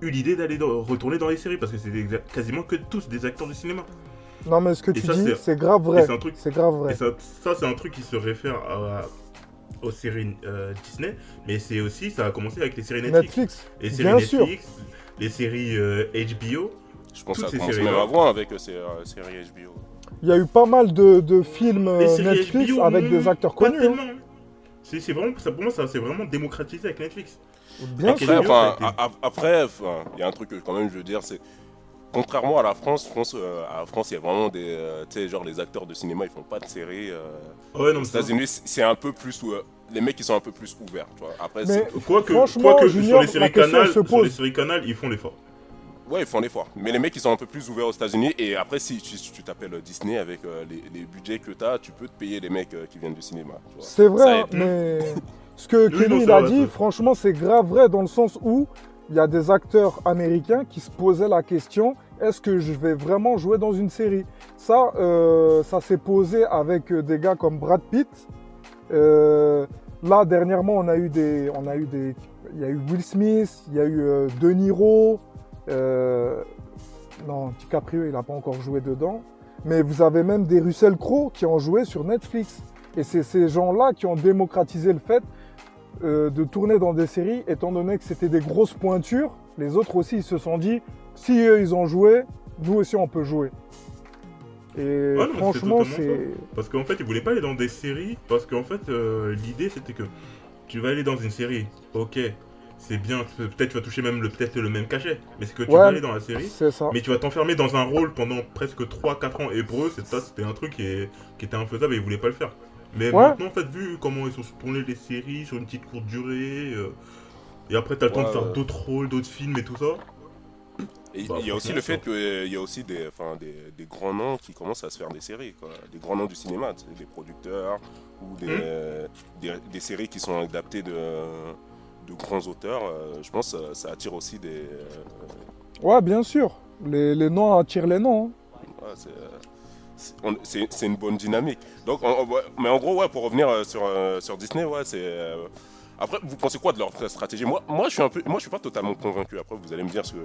eu l'idée d'aller retourner dans les séries parce que c'est quasiment que tous des acteurs de cinéma. Non, mais ce que Et tu ça, dis, c'est- c'est grave vrai. c'est un truc C'est grave et vrai. ça, ça, c'est un truc qui se réfère à- aux séries euh, Disney, mais c'est aussi, ça a commencé avec les séries Netflix. Netflix, Les séries bien sûr. Netflix, les séries euh, HBO. Je pense que ça commence même avant avec euh, ces euh, séries HBO. Il y a eu pas mal de, de films euh, Netflix HBO, avec non, des acteurs pas connus. hein. tellement. C'est c'est vraiment, ça, pour moi, ça s'est vraiment démocratisé avec Netflix. Bien sûr. Après, enfin, il y a un truc que quand même je veux dire, c'est contrairement à la France, France euh, à la France, il y a vraiment des, euh, tu sais, genre les acteurs de cinéma, ils font pas de séries. euh, Ouais, non, aux États-Unis, c'est un peu plus, euh, les mecs ils sont un peu plus ouverts, tu vois. Après, Mais- c'est- Quoique, Franchement, quoique Junior, sur les séries canal, se sur les séries canal, ils font l'effort. ouais, ils font l'effort. Mais les mecs ils sont un peu plus ouverts aux États-Unis. Et après, si tu tu t'appelles Disney avec euh, les, les budgets que t'as, tu peux te payer les mecs euh, qui viennent du cinéma. tu. C'est vrai, hein, mais ce que Oui, Kelly non, a dit, franchement, c'est grave vrai dans le sens où il y a des acteurs américains qui se posaient la question est-ce que je vais vraiment jouer dans une série? Ça, euh, ça s'est posé avec euh, des gars comme Brad Pitt. Euh, là, dernièrement, on a eu des, on a eu des, il y a eu Will Smith, il y a eu euh, De Niro. non, DiCaprio, il n'a pas encore joué dedans. Mais vous avez même des Russell Crowe qui ont joué sur Netflix. Et c'est ces gens-là qui ont démocratisé le fait de tourner dans des séries, étant donné que c'était des grosses pointures. Les autres aussi, ils se sont dit, si eux, ils ont joué, nous aussi, on peut jouer. Et Ouais, non, franchement, c'est Parce qu'en fait, ils voulaient pas aller dans des séries. Parce qu'en fait, euh, l'idée c'était que tu vas aller dans une série, ok. c'est bien, peut- peut-être tu vas toucher même le peut-être le même cachet, mais c'est que tu Ouais. vas aller dans la série. C'est ça. Mais tu vas t'enfermer dans un rôle pendant presque 3-4 ans. Et pour eux, c'est ça, c'était un truc qui, est- qui était infaisable et ils voulaient pas le faire. Mais Ouais. maintenant, en fait, vu comment ils sont tournés les séries sur une petite courte durée, euh, et après t'as le temps Ouais, de faire d'autres rôles, d'autres films et tout ça? Et Bah, il y a aussi le fait qu'il y a aussi des, enfin, des, des grands noms qui commencent à se faire des séries, quoi. des grands noms du cinéma, des producteurs ou des, Hmm. des, des séries qui sont adaptées de, de grands auteurs. euh, je pense que ça, ça attire aussi des. euh, Ouais, bien sûr. Les, les noms attirent les noms. hein. ouais, c'est, euh, c'est- une bonne dynamique. Donc, on- on- ouais, mais en gros, ouais, pour revenir euh, sur, euh, sur Disney, ouais, c'est. Après, vous pensez quoi de leur stratégie? Moi, moi, je suis un peu, moi, je suis pas totalement convaincu. Après, vous allez me dire ce que,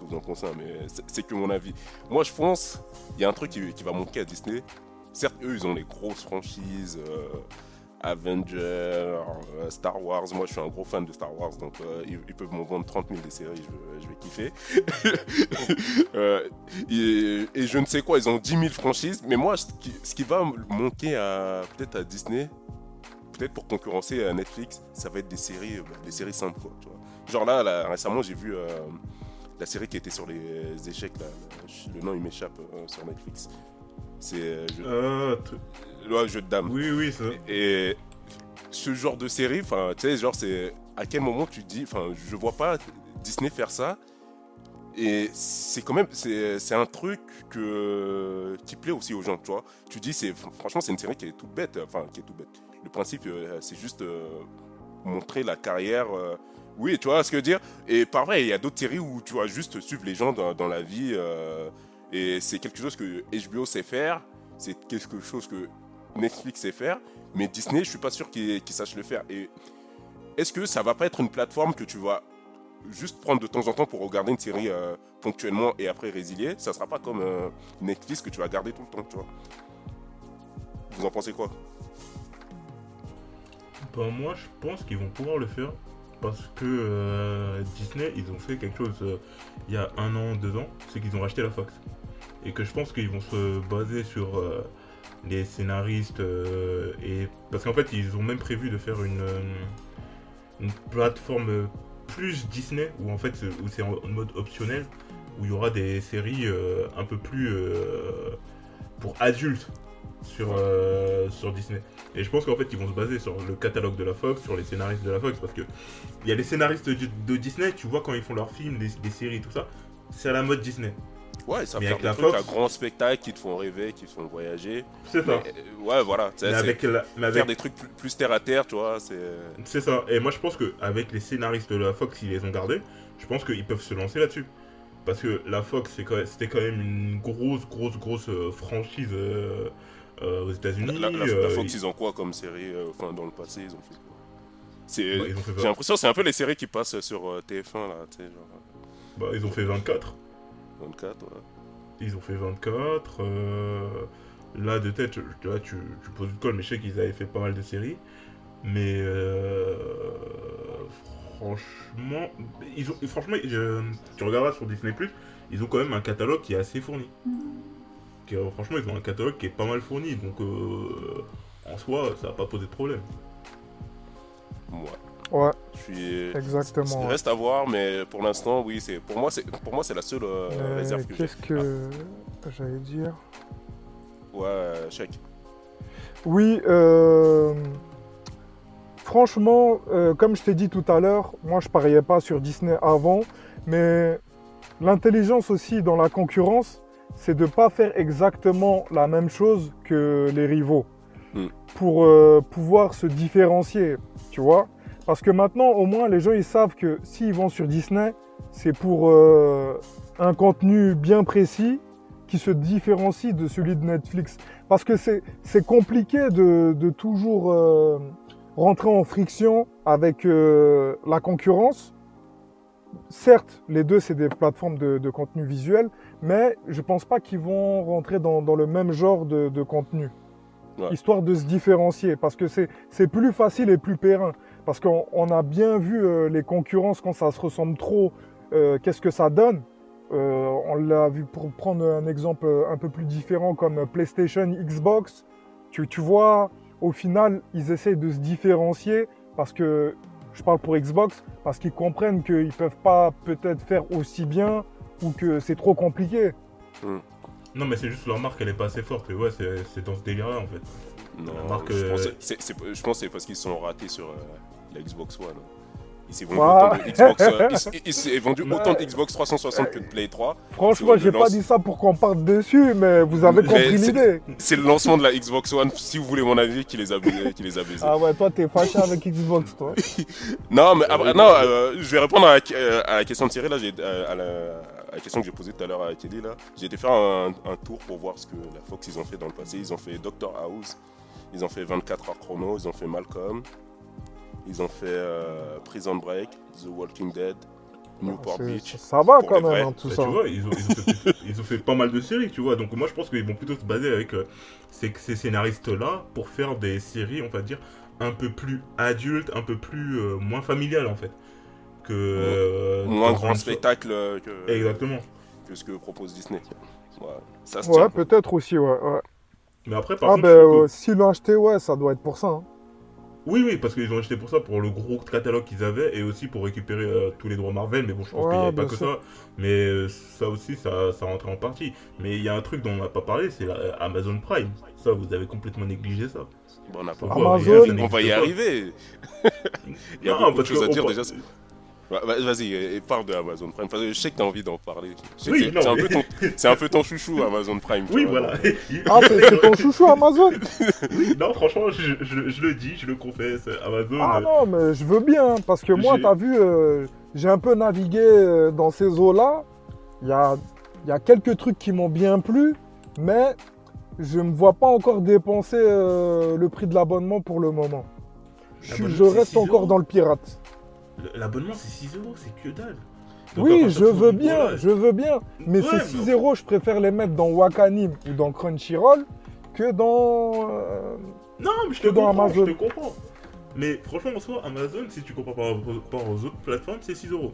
vous en pensez, hein, mais c'est- que mon avis. Moi, je pense, il y a un truc qui, va manquer à Disney. Certes, eux, ils ont les grosses franchises, euh, Avengers, euh, Star Wars. Moi, je suis un gros fan de Star Wars, donc euh, ils, peuvent m'en vendre 30 000 des séries, je, vais- kiffer. Euh, et, et je ne sais quoi, ils ont 10 000 franchises, mais moi, ce qui, ce qui va manquer à peut-être à Disney, peut-être pour concurrencer à Netflix, ça va être des séries, euh, des séries simples, quoi. Tu vois. Genre là, là, récemment, j'ai vu euh, la série qui était sur les échecs, là, le nom il m'échappe euh, sur Netflix. C'est euh, jeu, Euh, ouais, jeu de dames. oui, oui, ça. Et ce genre de série, enfin, tu sais, genre, c'est à quel moment tu dis, enfin, je vois pas Disney faire ça. Et c'est quand même, c'est c'est un truc que, qui plaît aussi aux gens, tu vois. Tu dis, c'est franchement, c'est une série qui est toute bête, enfin, qui est toute bête. Le principe, euh, c'est juste euh, montrer la carrière. euh, oui, tu vois ce que je veux dire? Et pareil, il y a d'autres séries où tu vas juste suivre les gens dans, la vie. et c'est quelque chose que HBO sait faire. C'est quelque chose que Netflix sait faire. Mais Disney, je suis pas sûr qu'ils qu'ils sachent le faire. Et est-ce que ça va pas être une plateforme que tu vas juste prendre de temps en temps pour regarder une série ponctuellement et après résilier? Ça sera pas comme Netflix que tu vas garder tout le temps, tu vois. Vous en pensez quoi? Bah, moi, je pense qu'ils vont pouvoir le faire. Parce que euh, Disney, ils ont fait quelque chose euh, il y a un an, deux ans, c'est qu'ils ont racheté la Fox. Et que je pense qu'ils vont se baser sur euh, les scénaristes euh, et parce qu'en fait ils ont même prévu de faire une, plateforme plus Disney où en fait où c'est en mode optionnel où il y aura des séries un peu plus pour adultes sur, euh, sur Disney. Et je pense qu'en fait ils vont se baser sur le catalogue de la Fox, sur les scénaristes de la Fox parce que il y a les scénaristes de, de Disney, tu vois quand ils font leurs films, des, des séries tout ça, c'est à la mode Disney. Ouais, ça fait avec des la trucs Fox- à grand spectacle qui te font rêver, qui te font voyager. C'est ça. Mais, euh, ouais, voilà. Mais avec la, mais avec faire des trucs plus, plus terre à terre, tu vois. C'est C'est ça. Et moi, je pense qu'avec les scénaristes de la Fox, s'ils les ont gardés, je pense qu'ils peuvent se lancer là-dessus. Parce que la Fox, c'est quand même- c'était quand même une grosse, grosse, grosse euh, franchise euh, euh, aux États-Unis. la, la- la Euh, Fox, ils ont quoi comme série euh, Enfin, dans le passé, ils ont fait quoi? C'est bah, ils, J'ai l'impression que c'est un peu les séries qui passent sur euh, TF1 là, tu sais, genre bah, ils ont fait 24. 24. ouais. Ils ont fait 24. euh, Là, de tête, là, tu, tu poses une colle, mais je sais qu'ils avaient fait pas mal de séries. Mais euh, franchement, ils ont, franchement je- tu regarderas sur Disney ils ont quand même un catalogue qui est assez fourni. Euh, franchement, ils ont un catalogue qui est pas mal fourni, donc euh, en soi, ça va pas poser de problème. Ouais. Ouais, Je suis. exactement. Reste à voir, mais pour l'instant, oui, c'est pour moi, c'est pour moi, c'est la seule euh, Euh, réserve que j'ai. Qu'est-ce que j'allais dire Ouais, chèque. Oui, euh, franchement, euh, comme je t'ai dit tout à l'heure, moi je pariais pas sur Disney avant, mais l'intelligence aussi dans la concurrence, c'est de pas faire exactement la même chose que les rivaux Mm. pour euh, pouvoir se différencier, tu vois. Parce que maintenant, au moins, les gens ils savent que s'ils vont sur Disney, c'est pour euh, un contenu bien précis qui se différencie de celui de Netflix. Parce que c'est compliqué de, de toujours euh, rentrer en friction avec la concurrence. Certes, les deux, c'est des plateformes de, de contenu visuel, mais je pense pas qu'ils vont rentrer dans, dans le même genre de, de contenu. Ouais. Histoire de se différencier, parce que c'est plus facile et plus périn. Parce qu'on on a bien vu euh, les concurrences quand ça se ressemble trop, euh, qu'est-ce que ça donne. Euh, on l'a vu pour prendre un exemple un peu plus différent comme PlayStation, Xbox. Tu, tu vois, au final, ils essayent de se différencier parce que je parle pour Xbox, parce qu'ils comprennent qu'ils peuvent pas peut-être faire aussi bien ou que c'est trop compliqué. Non, mais c'est juste leur marque, elle est pas assez forte. Et ouais, c'est dans ce délire-là en fait. Non, La marque, je, pense, euh, je pense que c'est parce qu'ils sont ratés sur euh, la Xbox One. Ils s'est vendu Ouais. autant de Xbox, euh, vendu autant de Xbox 360 que de Play 3. Franchement, j'ai pas dit ça pour qu'on parte dessus, mais vous avez compris l'idée. C'est le lancement de la Xbox One, si vous voulez mon avis, qui les a, baisés- qui les a baisés. Ah ouais, toi, t'es fâché avec Xbox, toi. Non, mais après, non, euh, je vais répondre à la, euh, à la question de Thierry, là, j'ai, euh, à, la, la question que j'ai posée tout à l'heure à Kelly, là. J'ai été faire un, un tour pour voir ce que la Fox, ils ont fait dans le passé. Ils ont fait Doctor House, ils ont fait 24 heures chrono, ils ont fait Malcolm, ils ont fait euh, Prison Break, The Walking Dead, Newport C'est- Beach. Ça va quand même, vrais. hein, tout Bah, ça. tu vois, ils ont, ils, ont fait, ils ont fait pas mal de séries, tu vois. Donc moi, je pense qu'ils vont plutôt se baser avec euh, ces, ces scénaristes-là pour faire des séries, on va dire, un peu plus adultes, un peu plus euh, moins familiales en fait. Que. euh, Moins grand spectacle euh, que, Exactement. que ce que propose Disney. Ouais, ça se Ouais, tient. peut-être aussi, ouais. ouais. Mais après, par Ah contre, ben, trouve que- s'ils l'ont acheté, ouais, ça doit être pour ça. hein. Oui, oui, parce qu'ils ont acheté pour ça, pour le gros catalogue qu'ils avaient, et aussi pour récupérer euh, tous les droits Marvel. Mais bon, je pense Ouais, qu'il n'y avait pas que sûr. ça. Mais euh, ça aussi, ça, ça rentrait en partie. Mais il y a un truc dont on n'a pas parlé, c'est la- euh, Amazon Prime. Ça, vous avez complètement négligé ça. Bon, on n'a pas Amazon- On va y pas. arriver. Il y a Non, beaucoup de choses à dire déjà. Ouais, Vas-y, euh, parle de Amazon Prime. Parce que je sais que tu as envie d'en parler. Oui, c'est- un, mais- peu ton- c'est un peu ton chouchou, Amazon Prime. tu Oui, vois, voilà. donc, Ah, c'est ton chouchou Amazon? Oui, non, franchement, je, je- je le dis, je le confesse. Amazon. Ah euh, non, mais je veux bien, parce que moi, J'ai- t'as vu, euh, j'ai un peu navigué euh, dans ces eaux-là. Il y a, il y a quelques trucs qui m'ont bien plu, mais je ne me vois pas encore dépenser euh, le prix de l'abonnement pour le moment. Je, reste 6 encore dans le pirate. L'abonnement, c'est 6 euros, c'est que dalle. Donc, Oui, je veux bien, je veux bien. Mais Ouais, ces mais 6 euros, je préfère les mettre dans Wakanim ou dans Crunchyroll que dans... euh, Non, mais je te comprends, Amazon. je te comprends. Mais franchement, en soi, Amazon, si tu compares par rapport aux autres plateformes, c'est 6 euros.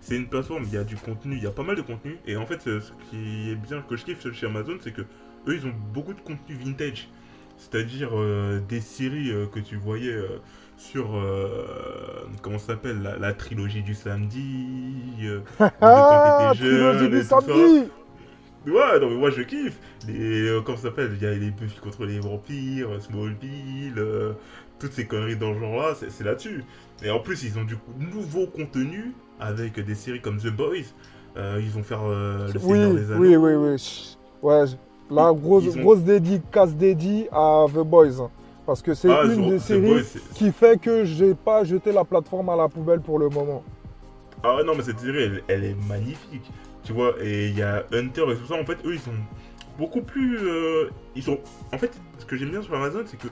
C'est une plateforme, il y a du contenu, il y a pas mal de contenu. Et en fait, euh, ce qui est bien, que je kiffe chez Amazon, c'est que eux, ils ont beaucoup de contenu vintage. C'est-à-dire euh, des séries euh, que tu voyais sur, euh, comment s'appelle, la, la trilogie du samedi. euh, Ah, jeune trilogie du ça. samedi Ouais, non mais moi je kiffe. Les, euh, comment ça s'appelle Il y a les Buffy contre les vampires, euh, Smallville, euh, toutes ces conneries dans ce genre-là, c'est c'est là-dessus. Et en plus, ils ont du nouveau contenu avec des séries comme The Boys. Ils vont faire le Oui, Seigneur des Anneaux. oui, oui, oui. Ouais, la grosse, ont- grosse dédicace dédiée à The Boys. Parce que c'est Ah, une des séries qui fait que j'ai pas jeté la plateforme à la poubelle pour le moment. Ah ouais, non, mais cette série, elle, elle est magnifique. Tu vois, et il y a Hunter et tout ça. En fait, eux, ils sont beaucoup plus. euh, ils sont. En fait, ce que j'aime bien sur Amazon, c'est que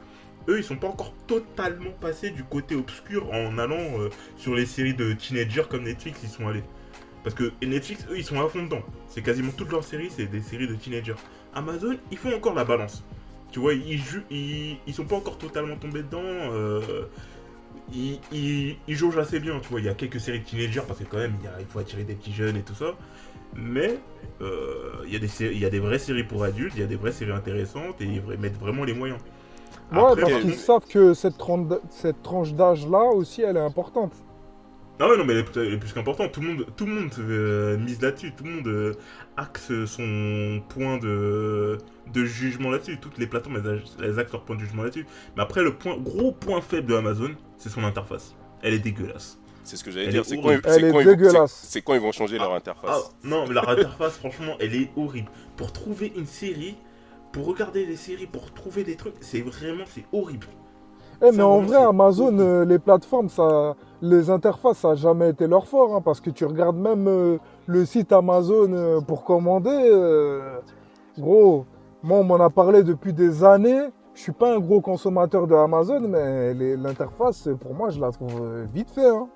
eux, ils sont pas encore totalement passés du côté obscur en allant euh, sur les séries de teenagers comme Netflix, ils sont allés. Parce que Netflix, eux, ils sont à fond dedans. C'est quasiment toutes leurs séries, c'est des séries de teenagers. Amazon, ils font encore la balance. Tu vois, ils, ils, ils sont pas encore totalement tombés dedans. euh, ils, ils, ils jaugent assez bien, tu vois. Il y a quelques séries teenagers parce que quand même, il, y a- il faut attirer des petits jeunes et tout ça. Mais euh, il, y a des séries- il y a des vraies séries pour adultes, il y a des vraies séries intéressantes et ils mettent vraiment les moyens. Ouais, Après, parce par qu'ils savent que cette, cette tranche d'âge-là aussi, elle est importante. Ah ouais, non, mais elle est, plus- elle est plus qu'importante. Tout le monde, tout le monde euh, mise là-dessus. Tout le monde euh, axe son point de, de jugement là-dessus. Toutes les plateformes, elles, elles axent leur point de jugement là-dessus. Mais après, le point, gros point faible de Amazon, c'est son interface. Elle est dégueulasse. C'est ce que j'allais dire. est C'est quand, ils- c'est Elle est quand ils vont- dégueulasse. c'est- c'est quand ils vont changer leur Ah, interface. non, mais la interface, franchement, elle est horrible. Pour trouver une série, pour regarder des séries, pour trouver des trucs, c'est vraiment, c'est horrible. Eh, mais en vrai, c'est Amazon, euh, les plateformes, ça, les interfaces, ça n'a jamais été leur fort. hein, parce que tu regardes même euh, le site Amazon euh, pour commander. euh, gros, moi, on m'en a parlé depuis des années. Je suis pas un gros consommateur de Amazon, mais l'interface, pour moi, je la trouve vite fait. hein.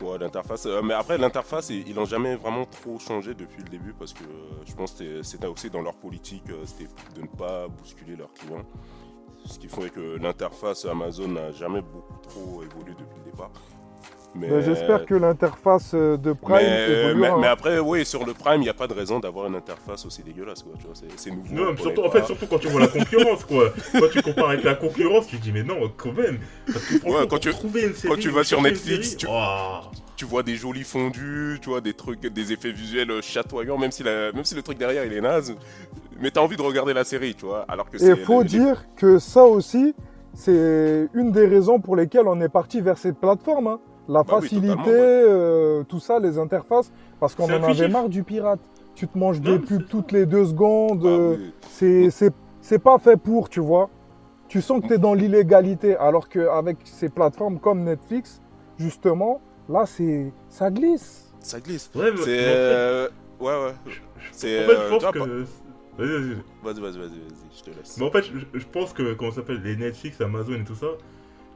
Ouais, l'interface. mais après, l'interface, ils n'ont jamais vraiment trop changé depuis le début parce que je pense que c'était- aussi dans leur politique, de ne pas bousculer leurs clients. Ce qui fait que l'interface Amazon n'a jamais beaucoup trop évolué depuis le départ. Mais, J'espère que l'interface euh, de Prime mais, mais, évoluera. mais hein. après, oui, sur le Prime, il n'y a pas de raison d'avoir une interface aussi dégueulasse. Quoi, tu vois, c'est, c'est nouveau. Non, mais surtout, en fait, surtout quand tu vois la concurrence, quoi. quand tu compares avec la concurrence, tu te dis, mais non, quand même. Parce que franchement, Ouais, quand tu- une série, tu vas sur Netflix, série, tu- oh. tu vois des jolis fondus, tu vois des trucs, des effets visuels euh, chatoyants, même si, la- même si le truc derrière il est naze. Mais t'as envie de regarder la série, tu vois. Alors que Et faut dire que ça aussi, c'est une des raisons pour lesquelles on est parti vers cette plateforme. hein. La Bah facilité, euh, tout ça, les interfaces, parce qu'on en avait marre du pirate. Tu te manges Non, des pubs toutes les deux secondes. Ah euh, oui. C'est c'est- c'est pas fait pour, tu vois. Tu sens que tu es dans l'illégalité, alors qu'avec ces plateformes comme Netflix, justement, là, c'est ça glisse. Ça glisse. Ouais, mais, C'est. mais en fait, euh, Ouais, ouais. C'est. en fait, euh, je pense que. Vas-y, vas-y. Vas-y, vas-y, vas-y, vas-y, je te laisse. Mais en fait, je, je pense que, comment ça s'appelle, les Netflix, Amazon et tout ça,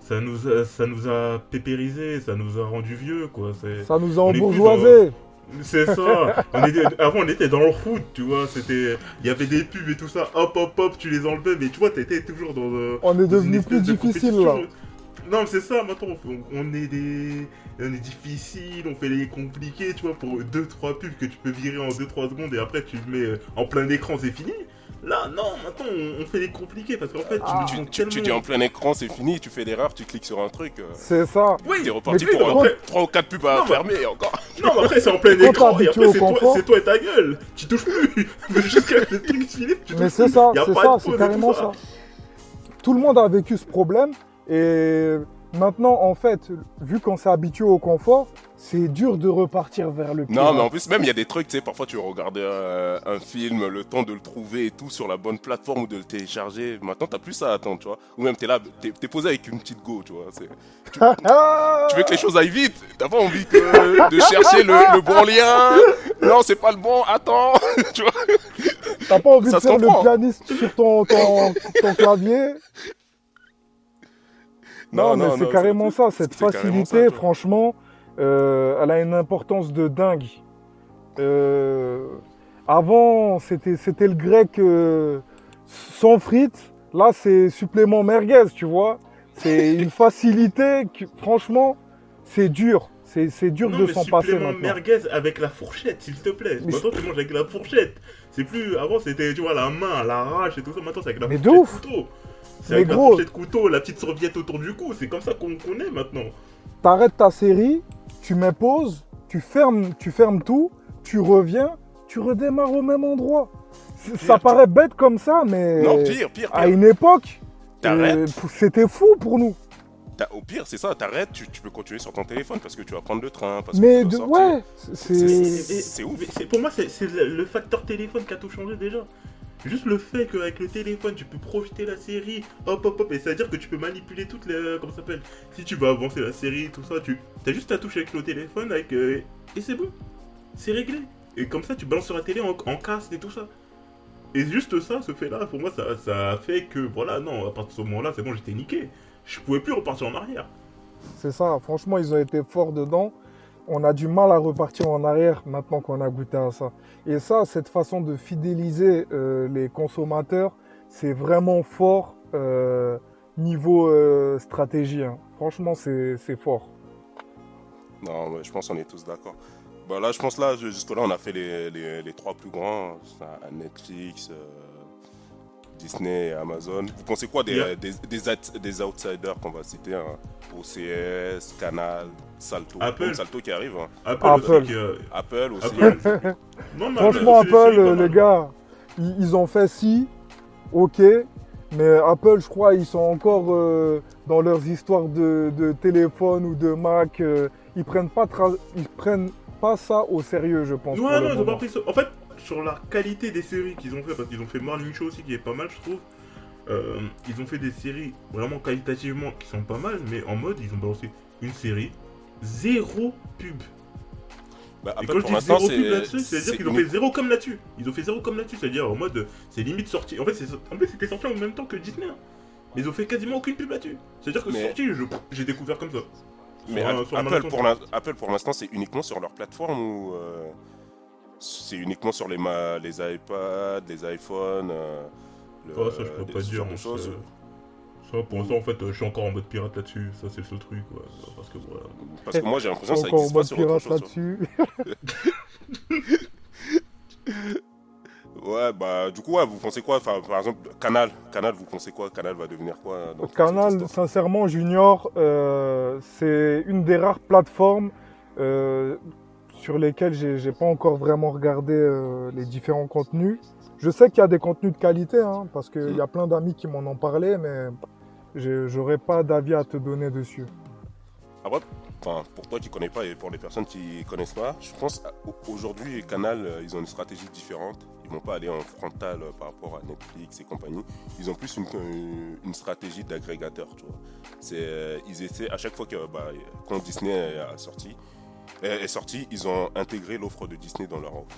ça nous a, ça nous a pépérisé, ça nous a rendu vieux, quoi. C'est, Ça nous a embourgeoisé. c'est ça. On était- avant, on était dans le foot, tu vois. C'était, il y avait des pubs et tout ça. Hop, hop, hop, tu les enlevais, mais tu vois, t'étais toujours dans. euh, On est devenu plus difficile, là. Non, mais c'est ça, maintenant, on, on est des. On est difficile, on fait les compliqués, tu vois, pour 2-3 pubs que tu peux virer en 2-3 secondes et après tu le mets euh, en plein écran, c'est fini. Là, non, maintenant on, on fait les compliqués parce qu'en fait, Ah. tu, Tu, me tu, tu dis en plein écran, c'est fini, tu fais l'erreur, tu cliques sur un truc. euh, C'est ça. Oui, T'es reparti Mais pour oui, euh, après- 3 ou 4 pubs à Non, mais- fermer et encore. non, mais après c'est en plein écran et après c'est toi, c'est toi et ta gueule. Tu touches plus. Mais Jusqu'à ce que le truc finisse, tu Mais touches c'est plus. ça, c'est ça, c'est carrément ça. Tout le monde a vécu ce problème et maintenant, en fait, vu qu'on s'est habitué au confort, c'est dur de repartir vers le Non, pirate. mais en plus, même il y a des trucs, tu sais, parfois tu regardes euh, un film, le temps de le trouver et tout sur la bonne plateforme ou de le télécharger. Maintenant, t'as plus ça à attendre, tu vois. Ou même t'es là, t'es posé avec une petite go, tu vois. Tu veux que les choses aillent vite, t'as pas envie que de chercher le, le bon lien. Non, c'est pas le bon, attends, tu vois. T'as pas envie Ça de faire le pianiste sur ton, ton, ton clavier? Non, mais c'est carrément ça, cette facilité, ça, franchement, euh, elle a une importance de dingue. Euh, avant, c'était c'était le grec euh, sans frites, là c'est supplément merguez, tu vois. C'est une facilité, que, franchement, c'est dur. C'est c'est dur Non, de mais s'en passer maintenant. merguez avec la fourchette, s'il te plaît. Mais Maintenant, tu manges avec la fourchette. C'est plus. Avant, c'était, tu vois, la main, à l'arrache et tout ça. Maintenant, c'est avec la Mais de fourchette ouf. couteau. C'est avec gros. la fourchette couteau, la petite serviette autour du cou. C'est comme ça qu'on connaît maintenant. T'arrêtes ta série, tu mets pause, tu fermes, tu fermes tout, tu reviens, tu redémarres au même endroit. Ça tu- paraît bête comme ça, mais Non, pire, pire, à une époque, euh, c'était fou pour nous. Au pire, c'est ça, t'arrêtes, tu, tu peux continuer sur ton téléphone parce que tu vas prendre le train. Parce Mais que tu de, ouais, C'est- ouf. Pour moi, c'est le facteur téléphone qui a tout changé déjà. Juste le fait qu'avec le téléphone, tu peux projeter la série, hop hop hop, et c'est-à-dire que tu peux manipuler toutes les. Comment ça s'appelle? Si tu veux avancer la série, tout ça, tu as juste à toucher avec le téléphone, euh, et c'est bon. C'est réglé. Et comme ça, tu balances sur la télé en, en et tout ça. Et juste ça, ce fait-là, pour moi, ça, ça a fait que, voilà, non, à partir de ce moment-là, c'est bon, j'étais niqué. Je pouvais plus repartir en arrière. c'est ça. Franchement, ils ont été forts dedans. On a du mal à repartir en arrière maintenant qu'on a goûté à ça. Et ça, cette façon de fidéliser euh, les consommateurs, c'est vraiment fort euh, niveau euh, stratégie. hein. Franchement, c'est fort. Non, je pense qu'on est tous d'accord. Bah là, je pense là, jusque-là, on a fait les, trois plus grands ça, Netflix, Disney et Amazon. Vous pensez quoi des, Yeah. des, des, out- des outsiders qu'on va citer hein? OCS, Canal, Salto Apple. Salto qui arrive. hein. Apple, Apple. aussi, qui, euh, Apple aussi. Apple. Non, mais Franchement, Apple, euh, les gars, ils, ils ont fait si, ok, mais Apple, je crois, ils sont encore euh, dans leurs histoires de, de téléphone ou de Mac. euh, ils prennent pas, tra- ils prennent pas ça au sérieux, je pense. Ouais, non, ils ont pas pris ça. En fait, sur la qualité des séries qu'ils ont fait, parce qu'ils ont fait Morning Show aussi qui est pas mal, je trouve. euh, ils ont fait des séries vraiment qualitativement qui sont pas mal, mais en mode, ils ont balancé une série, zéro pub. Bah, Et quand je dis zéro pub là-dessus, c'est-à-dire c'est qu'ils ont fait zéro comme là-dessus. Ils ont fait zéro comme là-dessus, c'est-à-dire en mode, c'est limite sorti. En fait, c'est en plus, c'était sorti en même temps que Disney. hein. Mais ils ont fait quasiment aucune pub là-dessus. C'est-à-dire que Mais- c'est sorti, je- j'ai découvert comme ça. Mais un- pour Apple, pour l'instant, c'est uniquement sur leur plateforme ou euh, c'est uniquement sur les, ma- les iPads, les iPhones euh, le- ça, je peux des- pas dire. mais choses. ça- pour l'instant, en fait, euh, je suis encore en mode pirate là-dessus. Ça, c'est le seul truc. Parce que voilà. Parce que moi j'ai l'impression que ça Encore en existe pas mode sur autre pirate chose. tu là-dessus. Ouais, bah du coup, ouais, vous pensez quoi? Enfin, par exemple, Canal. Canal, vous pensez quoi? Canal va devenir quoi dans Canal, sincèrement, Junior, euh, c'est une des rares plateformes euh, sur lesquelles j'ai pas encore vraiment regardé euh, les différents contenus. Je sais qu'il y a des contenus de qualité, hein, parce qu'il y a plein d'amis qui m'en ont parlé, mais j'aurais pas d'avis à te donner dessus. Après, enfin, pour toi qui connais pas et pour les personnes qui connaissent pas, je pense aujourd'hui Canal, euh, ils ont une stratégie différente. Ils vont pas aller en frontal euh, par rapport à Netflix et compagnie. Ils ont plus une, stratégie d'agrégateur, tu ils essaient à chaque fois que bah, quand Disney a sorti, est sorti, ils ont intégré l'offre de Disney dans leur offre.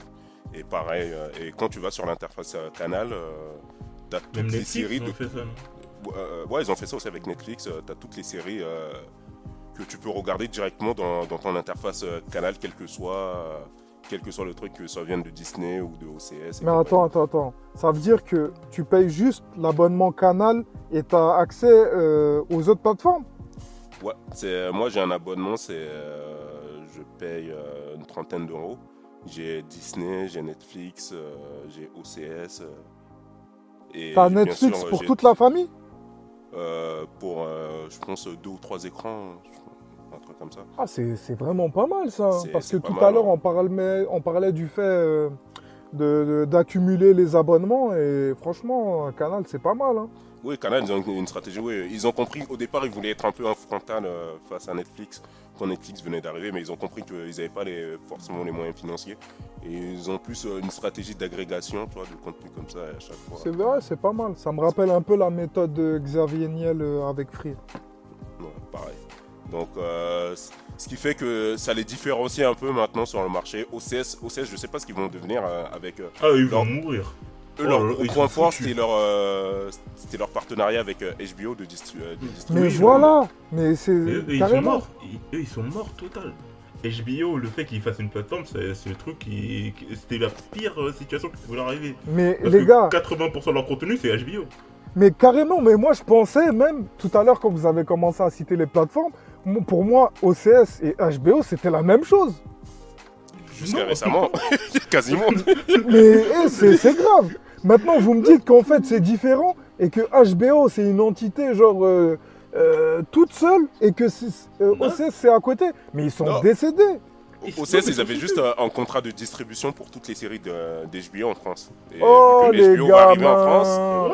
Et pareil, euh, et quand tu vas sur l'interface euh, Canal, euh, t'as toutes Même les Netflix, séries ils de ont fait ça, non euh, ouais, ils ont fait ça aussi avec Netflix. tu as toutes les séries euh, que tu peux regarder directement dans, dans ton interface euh, canal, quel que soit, euh, quel que soit le truc, que ça vienne de Disney ou de OCS. Mais attends, attends, attends. Ça veut dire que tu payes juste l'abonnement Canal et tu as accès euh, aux autres plateformes? Ouais, c'est, moi j'ai un abonnement, c'est, euh, paye euh, une trentaine d'euros. J'ai Disney, j'ai Netflix, euh, j'ai OCS. euh, et T'as Netflix sûr, pour toute la famille? Pour, je pense, deux ou trois écrans, un truc comme ça. Ah, c'est vraiment pas mal ça. C'est- Parce que tout mal, à l'heure, hein. on parlait, on parlait du fait euh, de- de- d'accumuler les abonnements et franchement, un canal, c'est pas mal. hein. Oui, Canal, ils ont une une stratégie. Oui, ils ont compris. Au départ, ils voulaient être un peu un frontal euh, face à Netflix quand Netflix venait d'arriver, mais ils ont compris qu'ils n'avaient pas les, forcément les moyens financiers. Et ils ont plus euh, une stratégie d'agrégation, tu vois, de contenu comme ça à chaque fois. C'est vrai, c'est pas mal. Ça me rappelle un peu la méthode de Xavier Niel euh, avec Free. Ouais, pareil. Donc, euh, ce qui fait que ça les différencie un peu maintenant sur le marché. OCS, OCS je sais pas ce qu'ils vont devenir avec Ah, ils Non. vont mourir. Eux. Oh leur gros ils point fort, c'était leur, euh, c'était leur partenariat avec euh, HBO de, distri- euh, de distribution. Mais Oui, voilà, mais c'est eux, ils sont carrément. morts. Ils- Eux, ils sont morts total. HBO, le fait qu'ils fassent une plateforme, c'est le truc qui. qui- C'était la pire euh, situation qui pouvait leur arriver. Mais Parce les que gars, 80% de leur contenu, c'est HBO. mais carrément, mais moi je pensais même tout à l'heure quand vous avez commencé à citer les plateformes, pour moi OCS et HBO c'était la même chose. Jusqu'à récemment, quasiment. Mais eh, c'est grave. Maintenant, vous me dites qu'en fait, c'est différent et que HBO, c'est une entité genre euh, euh, toute seule et que euh. OCS, c'est à côté. Mais ils sont Non. décédés. Ils- Au CS, ils avaient juste un contrat de distribution pour toutes les séries de- d'HBO en France. Et oh, vu que les HBO gars, va arriver en France.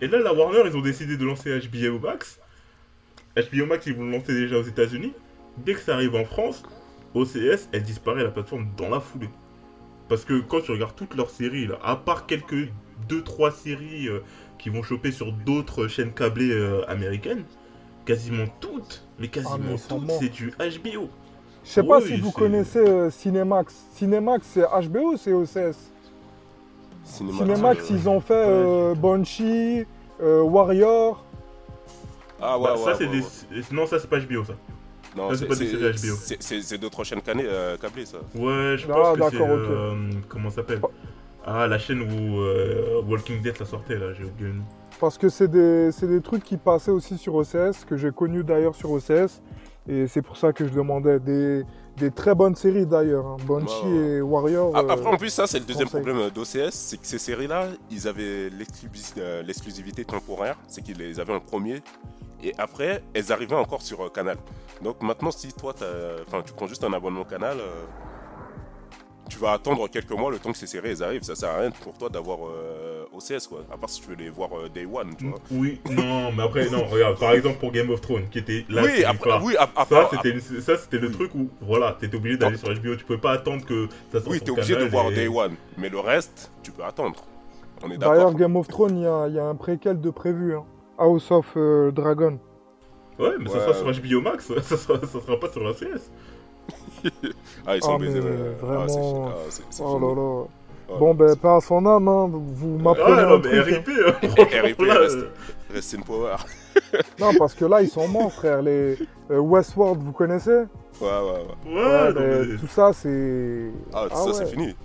Et là, la Warner, ils ont décidé de lancer HBO Max. HBO Max, ils vont le lancer déjà aux États-Unis. Dès que ça arrive en France, OCS, elle disparaît la plateforme dans la foulée. Parce que quand tu regardes toutes leurs séries, là, à part quelques 2-3 séries euh, qui vont choper sur d'autres chaînes câblées euh, américaines, quasiment toutes, mais quasiment Ah, mais sont toutes, c'est du HBO. Je sais pas si vous connaissez euh, Cinemax. Cinemax, c'est HBO ou c'est OCS Cinemax, ils ont fait euh, Banshee, euh, Warrior. Ah ouais, Bah, ouais, ça, c'est ouais, des... ouais. Non, ça, c'est pas HBO, ça. Non, c'est pas des séries HBO. c'est- d'autres chaînes canées, euh, câblées, ça. Ouais, je Ah, pense que c'est... d'accord, ok. euh, comment ça s'appelle? Ah, la chaîne où euh, Walking Dead, ça sortait, là, j'ai oublié le nom. Parce que c'est des, c'est des trucs qui passaient aussi sur OCS, que j'ai connu d'ailleurs sur OCS. Et c'est pour ça que je demandais des, des très bonnes séries d'ailleurs. hein. Banshee et Warrior. Ah, euh, Après, en plus, ça, c'est le deuxième conseil. problème d'OCS, c'est que ces séries-là, ils avaient l'exclusi- l'exclusivité temporaire, c'est qu'ils les avaient en premier, et après, elles arrivaient encore sur euh, Canal. Donc maintenant, si toi, enfin, tu prends juste un abonnement Canal, euh, tu vas attendre quelques mois le temps que ces séries elles arrivent. Ça sert à rien pour toi d'avoir euh, OCS, quoi. À part si tu veux les voir euh, Day One, tu vois. Oui, non, mais après, non, regarde, par exemple pour Game of Thrones, qui était la oui, après, oui, après, ça, c'était le oui. truc où, voilà, t'étais obligé d'aller sur HBO, tu pouvais pas attendre que ça sorte oui, sur t'es obligé de voir et- Day One, mais le reste, tu peux attendre. On est D'ailleurs, d'accord. Game of Thrones, il y y a un préquel de prévu. hein. House of euh, Dragon. Ouais, mais ça sera sur HBO Max, ça sera, ça sera pas sur la CS. Ah, ils sont Ah, baisés. mais ouais. Ah, c'est- vraiment. ah, Oh là là. Oh, Bon, ben, pas à son âme, hein. vous m'apprenez Ah, un non, truc. mais. RIP, hein, RIP, reste. euh, Rest in power. Non, parce que là, ils sont morts, frère. Les euh, Westworld, vous connaissez? Ouais, ouais, ouais. Ouais, Ouais, non, ben, mais- Tout ça, c'est. Ah, Ah ça, c'est fini.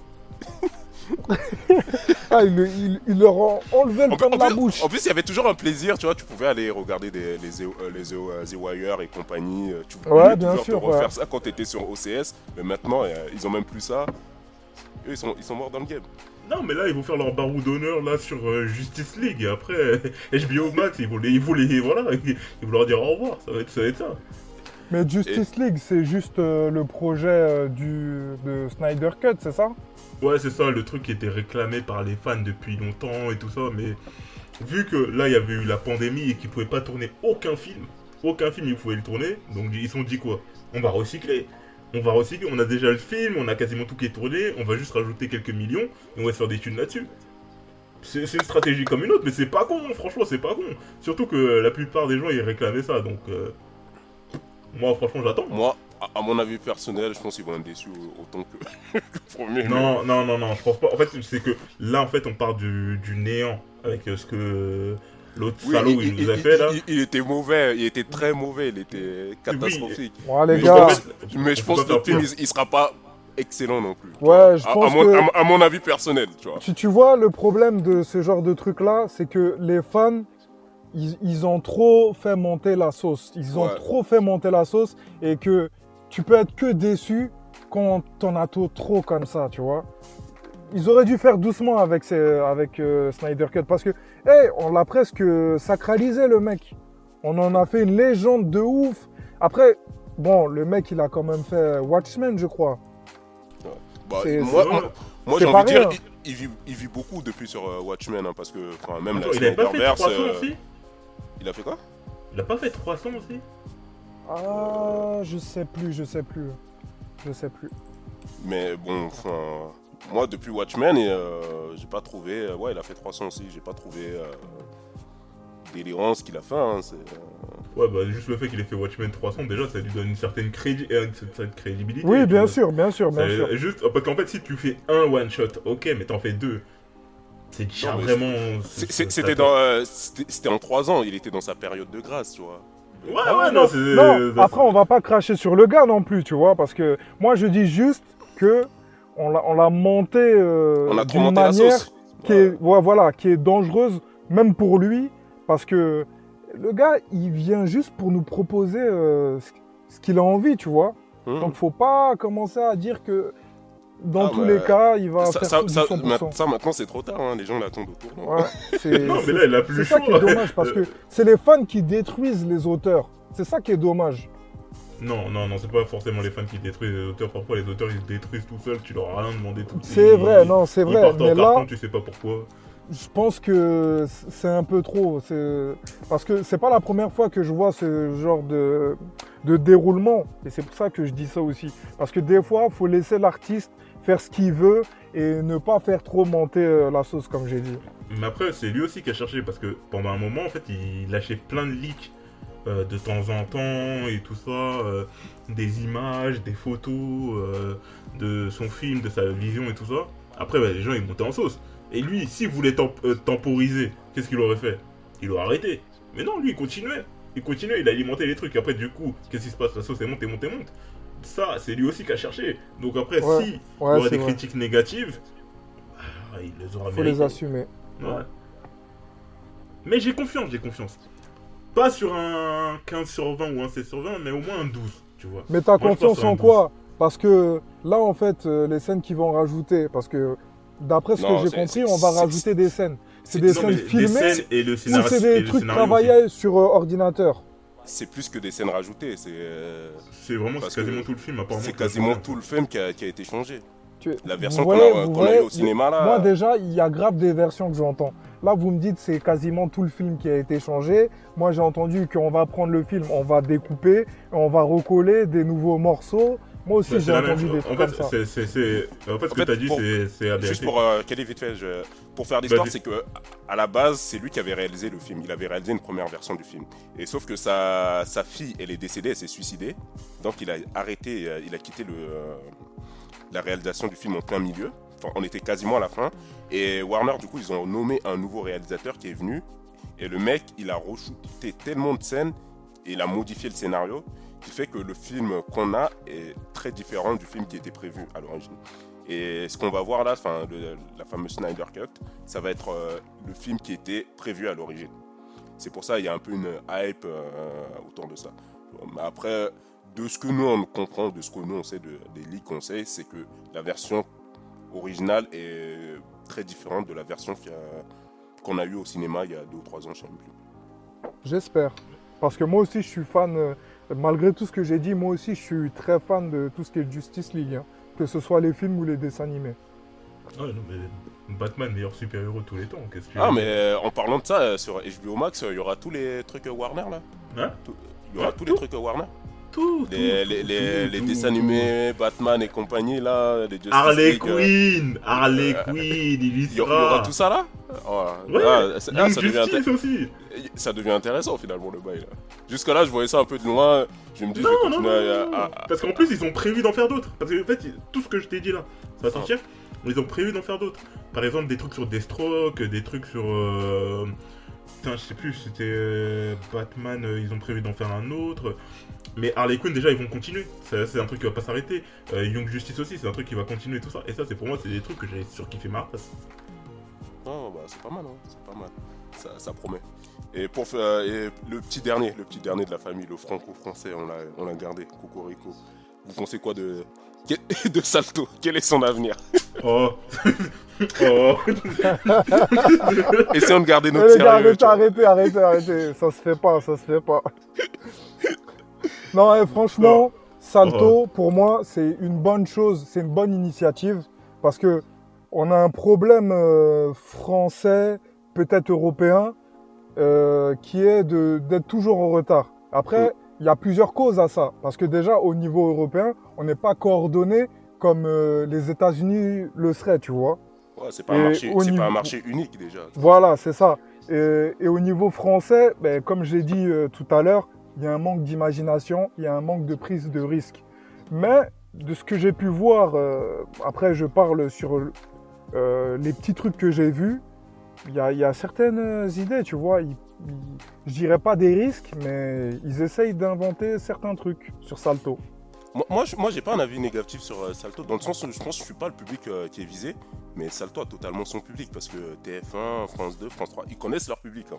Ah, il, il- il leur a enlevé le En, pain de la plus, bouche. en plus, il y avait toujours un plaisir, tu vois, tu pouvais aller regarder des, les, The- euh, les, The- euh, Wire et compagnie. euh, Tu pouvais Ouais, toujours bien sûr, te refaire ouais. ça quand tu étais sur OCS, mais maintenant, ils ont même plus ça. Eux, ils sont, ils sont morts dans le game. Non, mais là, ils vont faire leur barreau d'honneur là sur euh, Justice League. Et après, HBO Max, ils vont les, ils vont les, voilà, ils vont leur dire au revoir. Ça va être ça. Va être ça. Mais Justice League, c'est juste euh, le projet euh, du, de Snyder Cut, c'est ça? Ouais, c'est ça, le truc qui était réclamé par les fans depuis longtemps et tout ça. Mais vu que là, il y avait eu la pandémie et qu'ils pouvaient pas tourner aucun film, aucun film ils pouvaient le tourner, donc ils se sont dit quoi? On va recycler. On va recycler, on a déjà le film, on a quasiment tout qui est tourné, on va juste rajouter quelques millions et on va se faire des thunes là-dessus. C'est c'est une stratégie comme une autre, mais c'est pas con, franchement, c'est pas con. Surtout que la plupart des gens ils réclamaient ça, donc euh, moi franchement j'attends. Moi, à, mon avis personnel, je pense qu'ils vont être déçus autant que le premier. Non, non, non, non, je pense pas. En fait, c'est que là, en fait, on part du, du néant avec euh, ce que l'autre Oui, salaud il, il, nous a il- fait là. il- il était mauvais, il était très mauvais, il était catastrophique. Ouais, les Mais gars. en fait, Mais je pense que le film, il, il sera pas excellent non plus. Ouais, je À- à, pense mon, que- à mon- à mon avis personnel, tu vois. Tu, tu vois, le problème de ce genre de truc-là, c'est que les fans, ils, ils ont trop fait monter la sauce. Ils ont Ouais. trop fait monter la sauce et que tu peux être que déçu quand t'en as trop, trop comme ça, tu vois. Ils auraient dû faire doucement avec, ces- avec euh, Snyder Cut parce que, hey, on l'a presque sacralisé le mec. On en a fait une légende de ouf. Après, bon, le mec, il a quand même fait Watchmen, je crois. Bah, moi, moi, j'ai envie de dire, rien. il, il vit, il vit beaucoup depuis sur euh, Watchmen, hein, parce que enfin, même Attends, la il avait pas fait Snyderverse, 300 euh, aussi? Il a fait quoi? Il a pas fait 300 aussi? Ah, je sais plus, je sais plus. Je sais plus. Mais bon, enfin, moi depuis Watchmen, et, euh, j'ai pas trouvé. euh, ouais, il a fait 300 aussi. J'ai pas trouvé euh, délirant ce qu'il a fait. hein, c'est, euh, Ouais, bah juste le fait qu'il ait fait Watchmen 300, déjà, ça lui donne une certaine, crédi- une certaine crédibilité. Oui, bien vois. sûr, bien sûr, bien Ça- sûr. Juste, parce qu'en fait, si tu fais un one shot, ok, mais t'en fais deux. C'est déjà vraiment. C'était dans, euh, c'était en 3 ans. Il était dans sa période de grâce, tu vois. Ouais, ouais, non, c'est. Non, ça- après, on va pas cracher sur le gars non plus, tu vois, parce que moi, je dis juste que on l'a on l'a monté euh, On a trop d'une monté la manière sauce. qui est, ouais, voilà, qui est dangereuse, même pour lui, parce que le gars, il vient juste pour nous proposer euh, ce, qu'il a envie, tu vois. Hum. Donc, faut pas commencer à dire que dans Ah, tous mais les cas, il va ça, faire ça, tout du ça, 100%. ma- ça, maintenant c'est trop tard. hein, Les gens l'attendent au tournant. Ouais, c'est Non, mais là, il a plus c'est ça qui est dommage, parce que c'est les fans qui détruisent les auteurs. C'est ça qui est dommage. Non, non, non, c'est pas forcément les fans qui détruisent les auteurs. Parfois, les auteurs ils se détruisent tout seuls. Tu leur as rien demandé tout. C'est vrai, non, c'est vrai. Mais carton, là, tu sais pas pourquoi. je pense que c'est un peu trop. c'est- Parce que c'est pas la première fois que je vois ce genre de, de déroulement. Et c'est pour ça que je dis ça aussi. Parce que des fois, il faut laisser l'artiste faire ce qu'il veut et ne pas faire trop monter euh, la sauce, comme j'ai dit. Mais après, c'est lui aussi qui a cherché parce que pendant un moment, en fait, il lâchait plein de leaks euh, de temps en temps et tout ça, euh, des images, des photos de son film, de sa vision et tout ça. Après, bah, les gens ils montaient en sauce. Et lui, s'il voulait temp- temporiser, qu'est-ce qu'il aurait fait? Il aurait arrêté. Mais non, lui, il continuait. Il continuait, il alimentait les trucs. Après, du coup, qu'est-ce qui se passe? La sauce est montée, montée, monte. Ça, c'est lui aussi qui a cherché. Donc après, Ouais, si il y Ouais, aura c'est des vrai. critiques négatives, ah, il les aura faut les assumer. Ouais. Mais j'ai confiance, j'ai confiance. Pas sur un 15 sur 20 ou un 16 sur 20, mais au moins un 12, tu vois. Mais t'as confiance en quoi Parce que là, en fait, euh, les scènes qu'ils vont rajouter, parce que d'après ce Non, que j'ai compris, on va rajouter des scènes. C'est des Non, scènes filmées scènes et le ou scénario. c'est des trucs travaillés sur euh, ordinateur C'est plus que des scènes rajoutées. C'est euh. C'est vraiment c'est quasiment tout le film, apparemment. c'est quasiment tout le film qui a, qui a été changé. Tu- La version qu'on a, vous qu'on a eu au cinéma là. Moi déjà, il y a grave des versions que j'entends. Là, vous me dites c'est quasiment tout le film qui a été changé. Moi, j'ai entendu qu'on va prendre le film, on va découper, on va recoller des nouveaux morceaux. Moi aussi, Bah, j'ai entendu des En trucs fait, comme ça. en fait, ce En que tu as dit, c'est Juste pour euh, caler vite fait, je- pour faire l'histoire, Vas-y. c'est que à la base, c'est lui qui avait réalisé le film. Il avait réalisé une première version du film. Et sauf que sa, sa fille, elle est décédée, elle s'est suicidée. Donc il a arrêté, euh, il a quitté le, euh, la réalisation du film en plein milieu. Enfin, on était quasiment à la fin. Et Warner, du coup, ils ont nommé un nouveau réalisateur qui est venu. Et le mec, il a re-shooté tellement de scènes et il a modifié le scénario qui fait que le film qu'on a est très différent du film qui était prévu à l'origine. Et ce qu'on va voir là, enfin, la fameuse Snyder Cut, ça va être euh, le film qui était prévu à l'origine. C'est pour ça qu'il y a un peu une hype euh, autour de ça. Mais après, de ce que nous on comprend, de ce que nous on sait, de- des leaks qu'on sait, c'est que la version originale est très différente de la version qu'on a eue au cinéma il y a deux ou trois ans, je ne. J'espère. Parce que moi aussi, je suis fan, euh, malgré tout ce que j'ai dit, moi aussi, je suis très fan de tout ce qui est Justice League. hein. Que ce soit les films ou les dessins animés. Ah non, mais Batman, meilleur super-héros tous les temps. Qu'est-ce que Ah, mais euh, en parlant de ça, euh, sur HBO Max, euh, il y aura tous les trucs euh, Warner là? Hein? Tout- Il y aura Ouais, tous tout? les trucs euh, Warner? Tout, Les, tout, les, tout, les, tout, les tout, dessins animés, Batman et compagnie là, les Justice Harley League, euh, Quinn Harley euh, Quinn, il y sera aura- il y aura tout ça là Oh, Ouais, ah, ça, ah, ça devient inté- Justice aussi ça devient intéressant finalement le bail. Jusque là, je voyais ça un peu de loin. Je me dis, je vais Non, non, continuer non, à- non, à- non. à- Parce qu'en plus, ils ont prévu d'en faire d'autres. Parce que, en fait, tout ce que je t'ai dit là, ça va sortir. Ils ont prévu d'en faire d'autres. Par exemple, des trucs sur Deathstroke, des trucs sur. euh, Je sais plus, c'était euh, Batman, euh, ils ont prévu d'en faire un autre. Mais Harley Quinn, déjà, ils vont continuer. C'est un truc qui va pas s'arrêter. Euh, Young Justice aussi, c'est un truc qui va continuer, tout ça. Et ça, c'est pour moi, c'est des trucs que j'avais surkiffé ma race. Oh, bah, c'est pas mal, hein, c'est pas mal. Ça, promet. Et pour et le petit dernier, le petit dernier de la famille, le franco-français, on l'a, on l'a gardé, Cocorico. Vous pensez quoi de de Salto Quel est son avenir? Oh Oh Essayons de garder notre sérieux. arrêtez, arrêtez, arrêtez, arrêtez. Ça se fait pas, ça se fait pas. non, eh, franchement, Salto, pour moi, c'est une bonne chose, c'est une bonne initiative. Parce que on a un problème euh, français, peut-être européen, euh, qui est de- d'être toujours en retard. Après, il y a plusieurs causes à ça. Parce que déjà, au niveau européen, on n'est pas coordonné comme euh, les États-Unis le seraient, tu vois. Ouais, c'est pas, un marché, pas un unique déjà. Voilà, c'est ça. Et, et au niveau français, ben, comme j'ai dit euh, tout à l'heure, il y a un manque d'imagination, il y a un manque de prise de risque. Mais de ce que j'ai pu voir, euh, après je parle sur les petits trucs que j'ai vus, il y a, il y a certaines idées, tu vois. Ils- je dirais pas des risques, mais ils essayent d'inventer certains trucs sur Salto. Moi, moi, moi, j'ai pas un avis négatif sur euh, Salto, dans le sens où je pense que je suis pas le public euh, qui est visé, mais Salto a totalement son public, parce que TF1, France 2, France 3, ils connaissent leur public. hein.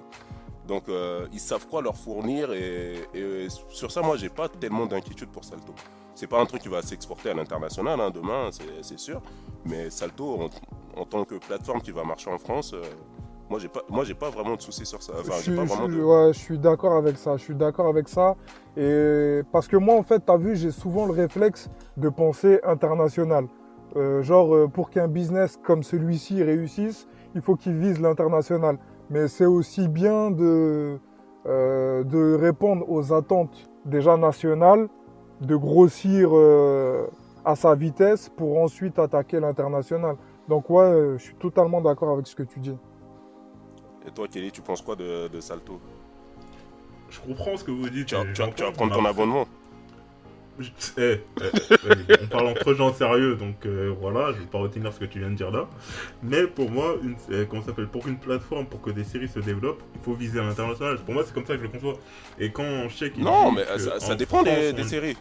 Donc, euh, ils savent quoi leur fournir, et, sur ça, moi, j'ai pas tellement d'inquiétude pour Salto. C'est pas un truc qui va s'exporter à l'international hein, demain, c'est sûr, mais Salto, en, tant que plateforme qui va marcher en France, moi, j'ai pas, moi, j'ai pas vraiment de soucis sur ça. Enfin, je, pas suis- vraiment je- de... ouais, je suis d'accord avec ça. Je suis d'accord avec ça. Et parce que moi, en fait, tu as vu, j'ai souvent le réflexe de penser international. Euh, genre, euh, pour qu'un business comme celui-ci réussisse, il faut qu'il vise l'international. Mais c'est aussi bien de, euh, de répondre aux attentes déjà nationales, de grossir euh, à sa vitesse pour ensuite attaquer l'international. Donc ouais, je suis totalement d'accord avec ce que tu dis. Et toi, Kelly, tu penses quoi de, de Salto? Je comprends ce que vous dites. tu tu vas- tu vas j'entends, prendre ton abonnement Je- eh, eh, ouais, on parle entre gens sérieux, donc euh, voilà, je vais pas retenir ce que tu viens de dire là. Mais pour moi, une, euh, comment s'appelle, pour qu'une plateforme, pour que des séries se développent, il faut viser à l'international. Pour moi, c'est comme ça que je le conçois. Et quand je sais qu'il Non, mais que ça, ça en dépend des, France, des on- séries.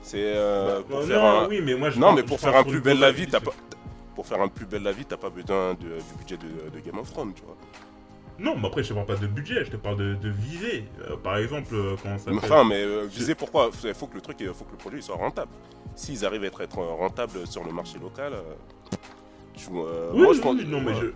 C'est euh, Bah, pour non, faire un... oui, mais moi je Non, mais pour faire un plus une belle la vie, t'as pas. Pour faire un plus la vie, t'as pas besoin de- du budget de, de Game of Thrones, tu vois. Non, mais après, je te parle pas de budget, je te parle de, de visée. Euh, par exemple, euh, quand ça Mais s'appelle- Enfin, mais euh, viser pourquoi Il faut que le truc, il faut que le produit soit rentable. S'ils arrivent à être, rentables sur le marché local, euh, euh, Oui, moi je pense. oui, non, mais je...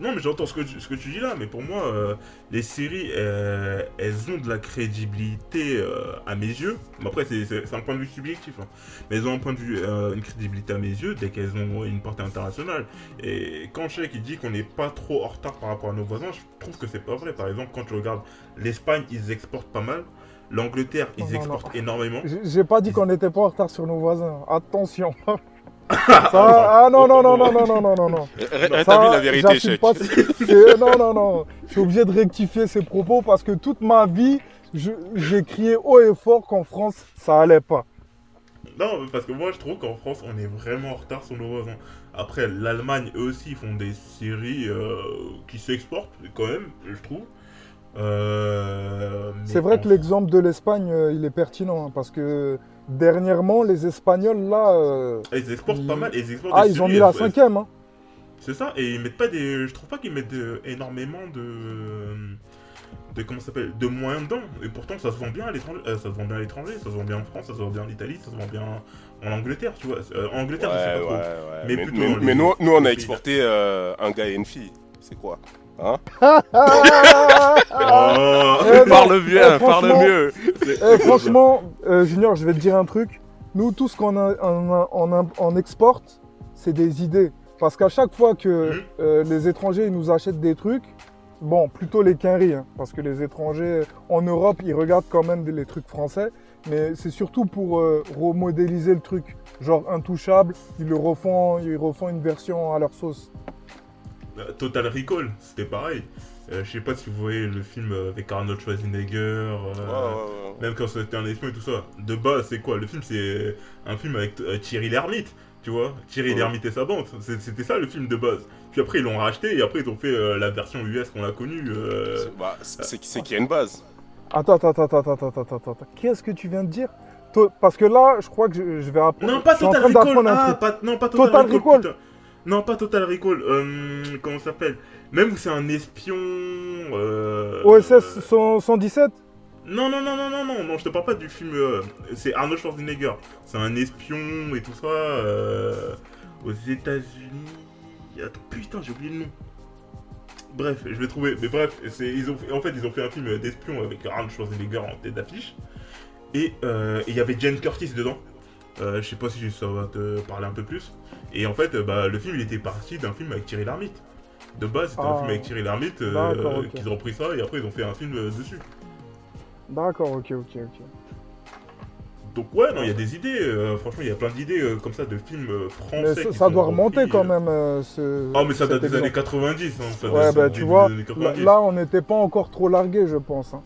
Non, mais j'entends ce que, tu- ce que tu dis là, mais pour moi, euh, les séries, euh, elles ont de la crédibilité euh, à mes yeux. Mais après, c'est un point de vue subjectif. hein. Mais elles ont un point de vue, une crédibilité à mes yeux dès qu'elles ont une portée internationale. Et quand je sais qu'il dit qu'on n'est pas trop en retard par rapport à nos voisins, je trouve que c'est pas vrai. Par exemple, quand tu regardes l'Espagne, ils exportent pas mal. L'Angleterre, ils Non, exportent non. énormément. J'ai j'ai pas dit qu'on n'était pas en retard sur nos voisins. Attention. Ça, ah non, non, non, non, non, non, non, non, non. Rétablis la vérité, chèque. pas ce- c'est- Non, non, non. Je suis obligé de rectifier ces propos parce que toute ma vie, j'ai crié haut et fort qu'en France, ça allait pas. Non, parce que moi je trouve qu'en France on est vraiment en retard sur nos voisins. Après, l'Allemagne eux aussi font des séries euh, qui s'exportent quand même, je trouve. Euh, C'est vrai que l'exemple de l'Espagne, euh, il est pertinent, hein, parce que dernièrement, les Espagnols, là, euh, Ah, Ils exportent pas mal. Ils exportent ah, des ils ont mis la cinquième. Hein. C'est ça, et ils mettent pas des. Je trouve pas qu'ils mettent de- énormément de. de comment ça s'appelle De moyens dedans. Et pourtant, ça se vend bien à l'étranger. euh, ça se vend bien à l'étranger, ça se vend bien en France, ça se vend bien en Italie, ça se vend bien en Angleterre, tu vois. Euh, en Angleterre, je sais pas ouais, trop. ouais. Mais Mais, plutôt mais- dans les- mais nous, nous, on a exporté euh, un gars et une fille. C'est quoi? Hein Oh Eh non, Parle bien, eh, parle franchement- mieux. Eh, franchement, euh, Junior, je vais te dire un truc. Nous, tout ce qu'on exporte, c'est des idées. Parce qu'à chaque fois que Mhm. euh, les étrangers ils nous achètent des trucs, bon, plutôt les quinries, hein, parce que les étrangers en Europe, ils regardent quand même des- les trucs français, mais c'est surtout pour euh, remodéliser le truc. Genre intouchable, ils le refont, ils refont une version à leur sauce. Euh, Total Recall, c'était pareil. Euh, je sais pas si vous voyez le film euh, avec Arnold Schwarzenegger. euh, Ouais, ouais, ouais. Même quand c'était un espion et tout ça. De base, c'est quoi? Le film, c'est un film avec euh, Thierry Lhermitte, tu vois? Thierry Ouais. Lhermitte et sa bande. C'était ça le film de base. Puis après, ils l'ont racheté et après, ils ont fait euh, la version US qu'on a connue. euh, C'est- bah, qu'il y a une base. Attends, attends, attends, attends, attends, attends, attends, attends. Qu'est-ce que tu viens de dire? To- Parce que là, je crois que je, je vais apprendre. Non, pas Total Recall. Ah, pas, non, pas Total, Total Recall. Recall. Non, pas Total Recall. Euh, comment ça s'appelle? Même où c'est un espion. euh, OSS 100 117 Non, non, non, non, non, non, non, je te parle pas du film. euh, c'est Arnold Schwarzenegger. C'est un espion et tout ça euh, aux États-Unis. Attends, putain, j'ai oublié le nom. Bref, je vais trouver. Mais bref, ils ont, en fait, ils ont fait un film d'espion avec Arnold Schwarzenegger en tête d'affiche. Et euh, il y avait Jane Curtis dedans. Euh, je sais pas si ça va te parler un peu plus. Et en fait, euh, bah, le film, il était parti d'un film avec Thierry Lhermitte. De base, c'était un Ah. film avec Thierry Lhermitte euh, qu'ils ont pris ça et après ils ont fait un film euh, dessus. D'accord, ok, ok, ok. Donc ouais, non, il y a des idées. euh, franchement, il y a plein d'idées euh, comme ça de films euh, français. Mais ça, qui ça sont doit remonter quand même. euh, ce, Ah, mais ça date des années exemple. 90. Hein, ça Ouais, bah tu vois, là, 90. là, on n'était pas encore trop largué, je pense. hein.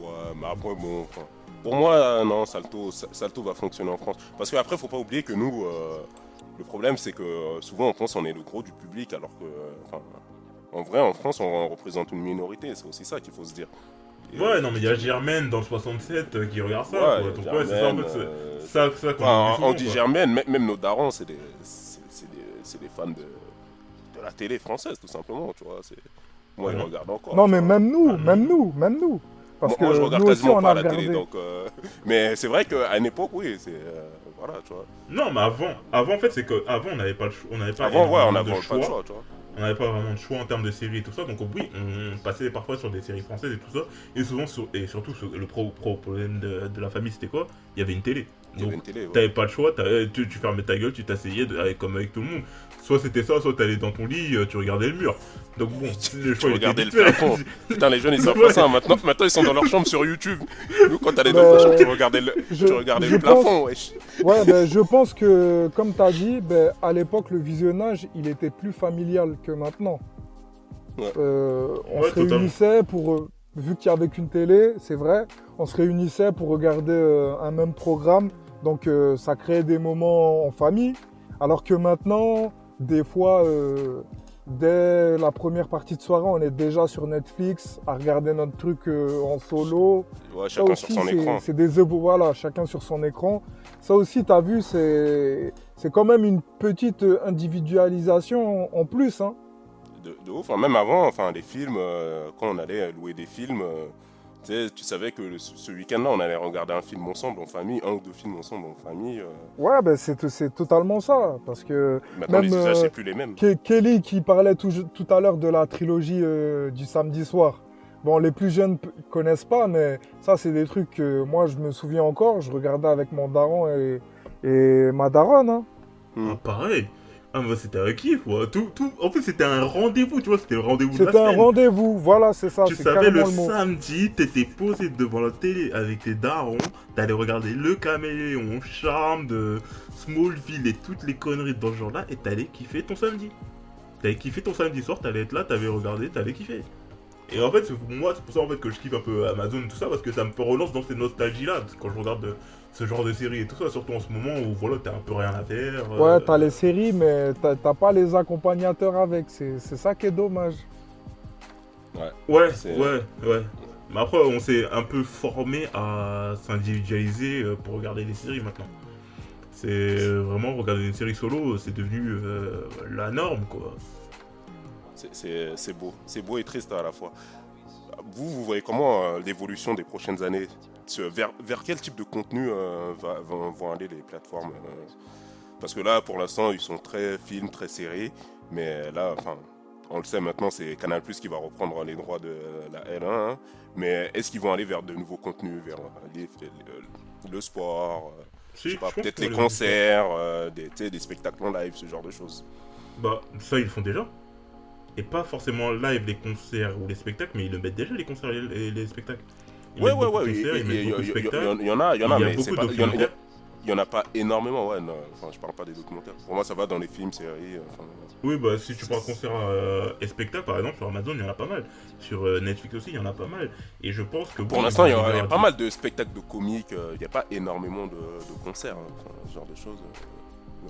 Ouais, mais après, bon. enfin, pour moi, euh, non, Salto, Sa- Salto va fonctionner en France. Parce qu'après, faut pas oublier que nous, euh, le problème, c'est que euh, souvent, on pense qu'on est le gros du public, alors que. euh, enfin, en vrai, en France, on représente une minorité. C'est aussi ça qu'il faut se dire. Et, Ouais, euh, non, mais il y a Germaine dans le 67 euh, qui regarde ça. Ouais, quoi. Donc c'est ça en fait. euh, Ça, ça qu'on Enfin, dit on dit quoi. Germaine, même, même nos darons, c'est des, c'est, c'est des, c'est des fans de, de la télé française, tout simplement, tu vois. C'est... Moi, ils Ouais. regardent encore. non, mais même nous, Ah, non. même nous, même nous. Parce moi, que moi, je regarde nous aussi, quasiment on pas la regardé. télé, donc... euh, Mais c'est vrai qu'à une époque, oui, c'est... euh, Voilà, tu vois. Non, mais avant, avant en fait, c'est que avant on n'avait pas le choix. On n'avait pas Avant, ouais, on énormément avait de pas choix, tu vois. on n'avait pas vraiment de choix en termes de séries et tout ça, donc oui, on passait parfois sur des séries françaises et tout ça, et souvent, sur- et surtout, sur- le pro, pro problème de, de la famille, c'était quoi? Il y avait une télé. Donc, ouais. t'avais pas le choix, t'avais- tu, tu fermais ta gueule, tu t'asseyais comme avec tout le monde. Soit c'était ça, soit t'allais dans ton lit, euh, tu regardais le mur. Donc bon, le Tu choix était regardais le plafond. Putain, les jeunes, ils savent Ouais. pas ça. Maintenant, maintenant, ils sont dans leur chambre sur YouTube. Nous, quand t'allais dans ta chambre, tu regardais le, je- tu regardais je le plafond, wesh. Ouais, ben, je pense que, comme tu as dit, ben, à l'époque, le visionnage, il était plus familial que maintenant. Ouais. Euh, on Ouais, se totalement. réunissait pour, euh, vu qu'il y avait qu'une télé, c'est vrai, on se réunissait pour regarder euh, un même programme. Donc euh, ça créait des moments en famille. Alors que maintenant, des fois, euh, dès la première partie de soirée, on est déjà sur Netflix à regarder notre truc euh, en solo. Ouais, chacun aussi, sur son c'est- écran. C'est des voilà, chacun sur son écran. Ça aussi, tu as vu, c'est quand même une petite euh, individualisation en, en plus. Hein. de, de ouf. Enfin, même avant, enfin, les films, euh, quand on allait louer des films, tu savais que le- ce week-end-là, on allait regarder un film ensemble en famille, un ou deux films ensemble en famille. euh. Ouais, ben c'est c'est totalement ça. Parce que Maintenant, Même, les usages, euh, c'est plus les mêmes. Ke- Kelly qui parlait tout, tout à l'heure de la trilogie euh, du samedi soir. Bon, les plus jeunes connaissent pas, mais ça, c'est des trucs que moi, je me souviens encore. Je regardais avec mon daron et, et ma daronne. hein. Ah, pareil. Ah, moi c'était un kiff, ouais. Tout, tout... En fait, c'était un rendez-vous, tu vois, c'était le rendez-vous de la C'était un rendez-vous, voilà, c'est ça. Tu savais le samedi, t'étais posé devant la télé avec tes darons, t'allais regarder le caméléon, charme de Smallville et toutes les conneries dans ce genre-là, et t'allais kiffer ton samedi. T'allais kiffer ton samedi soir, t'allais être là, t'avais regardé, t'allais kiffer. Et en fait, c'est pour moi, c'est pour ça en fait que je kiffe un peu Amazon et tout ça, parce que ça me relance dans ces nostalgies-là, parce que quand je regarde euh, ce genre de séries et tout ça, surtout en ce moment où voilà, t'as un peu rien à faire. euh, Ouais, t'as les séries, mais t'as pas les accompagnateurs avec. C'est ça qui est dommage. Ouais, C'est- ouais, ouais. Mais après, on s'est un peu formé à s'individualiser euh, pour regarder des séries maintenant. C'est vraiment regarder une série solo, c'est devenu euh, la norme, quoi. C'est- beau. C'est beau et triste à la fois. Vous, vous voyez comment euh, l'évolution des prochaines années vers, vers quel type de contenu euh, va- vont, vont aller les plateformes euh? Parce que là, pour l'instant, ils sont très films, très séries. Mais là, enfin, on le sait maintenant, c'est Canal Plus qui va reprendre les droits de la L1. hein. Mais est-ce qu'ils vont aller vers de nouveaux contenus, vers euh, les- le, sport, Si, peut-être les les- concerts, des, des spectacles en live, ce genre de choses? Bah, ça, ils le font déjà. Et pas forcément live les concerts ou les spectacles, mais ils le mettent déjà les concerts et les, les spectacles. Ils Ouais, ouais, ouais. Il y, en a, il y en a, mais c'est pas- il y en a- pas énormément, ouais. non. Enfin, je parle pas des documentaires. Pour moi, ça va dans les films, séries. Enfin, Oui, bah si tu prends concert euh, et spectacle, par exemple, sur Amazon, il y en a pas mal. Sur euh, Netflix aussi, il y en a pas mal. Et je pense que... pour l'instant, il y, a- y pas mal de spectacles de comiques. euh, Il n'y a pas énormément de, de concerts. hein. Enfin, ce genre de choses.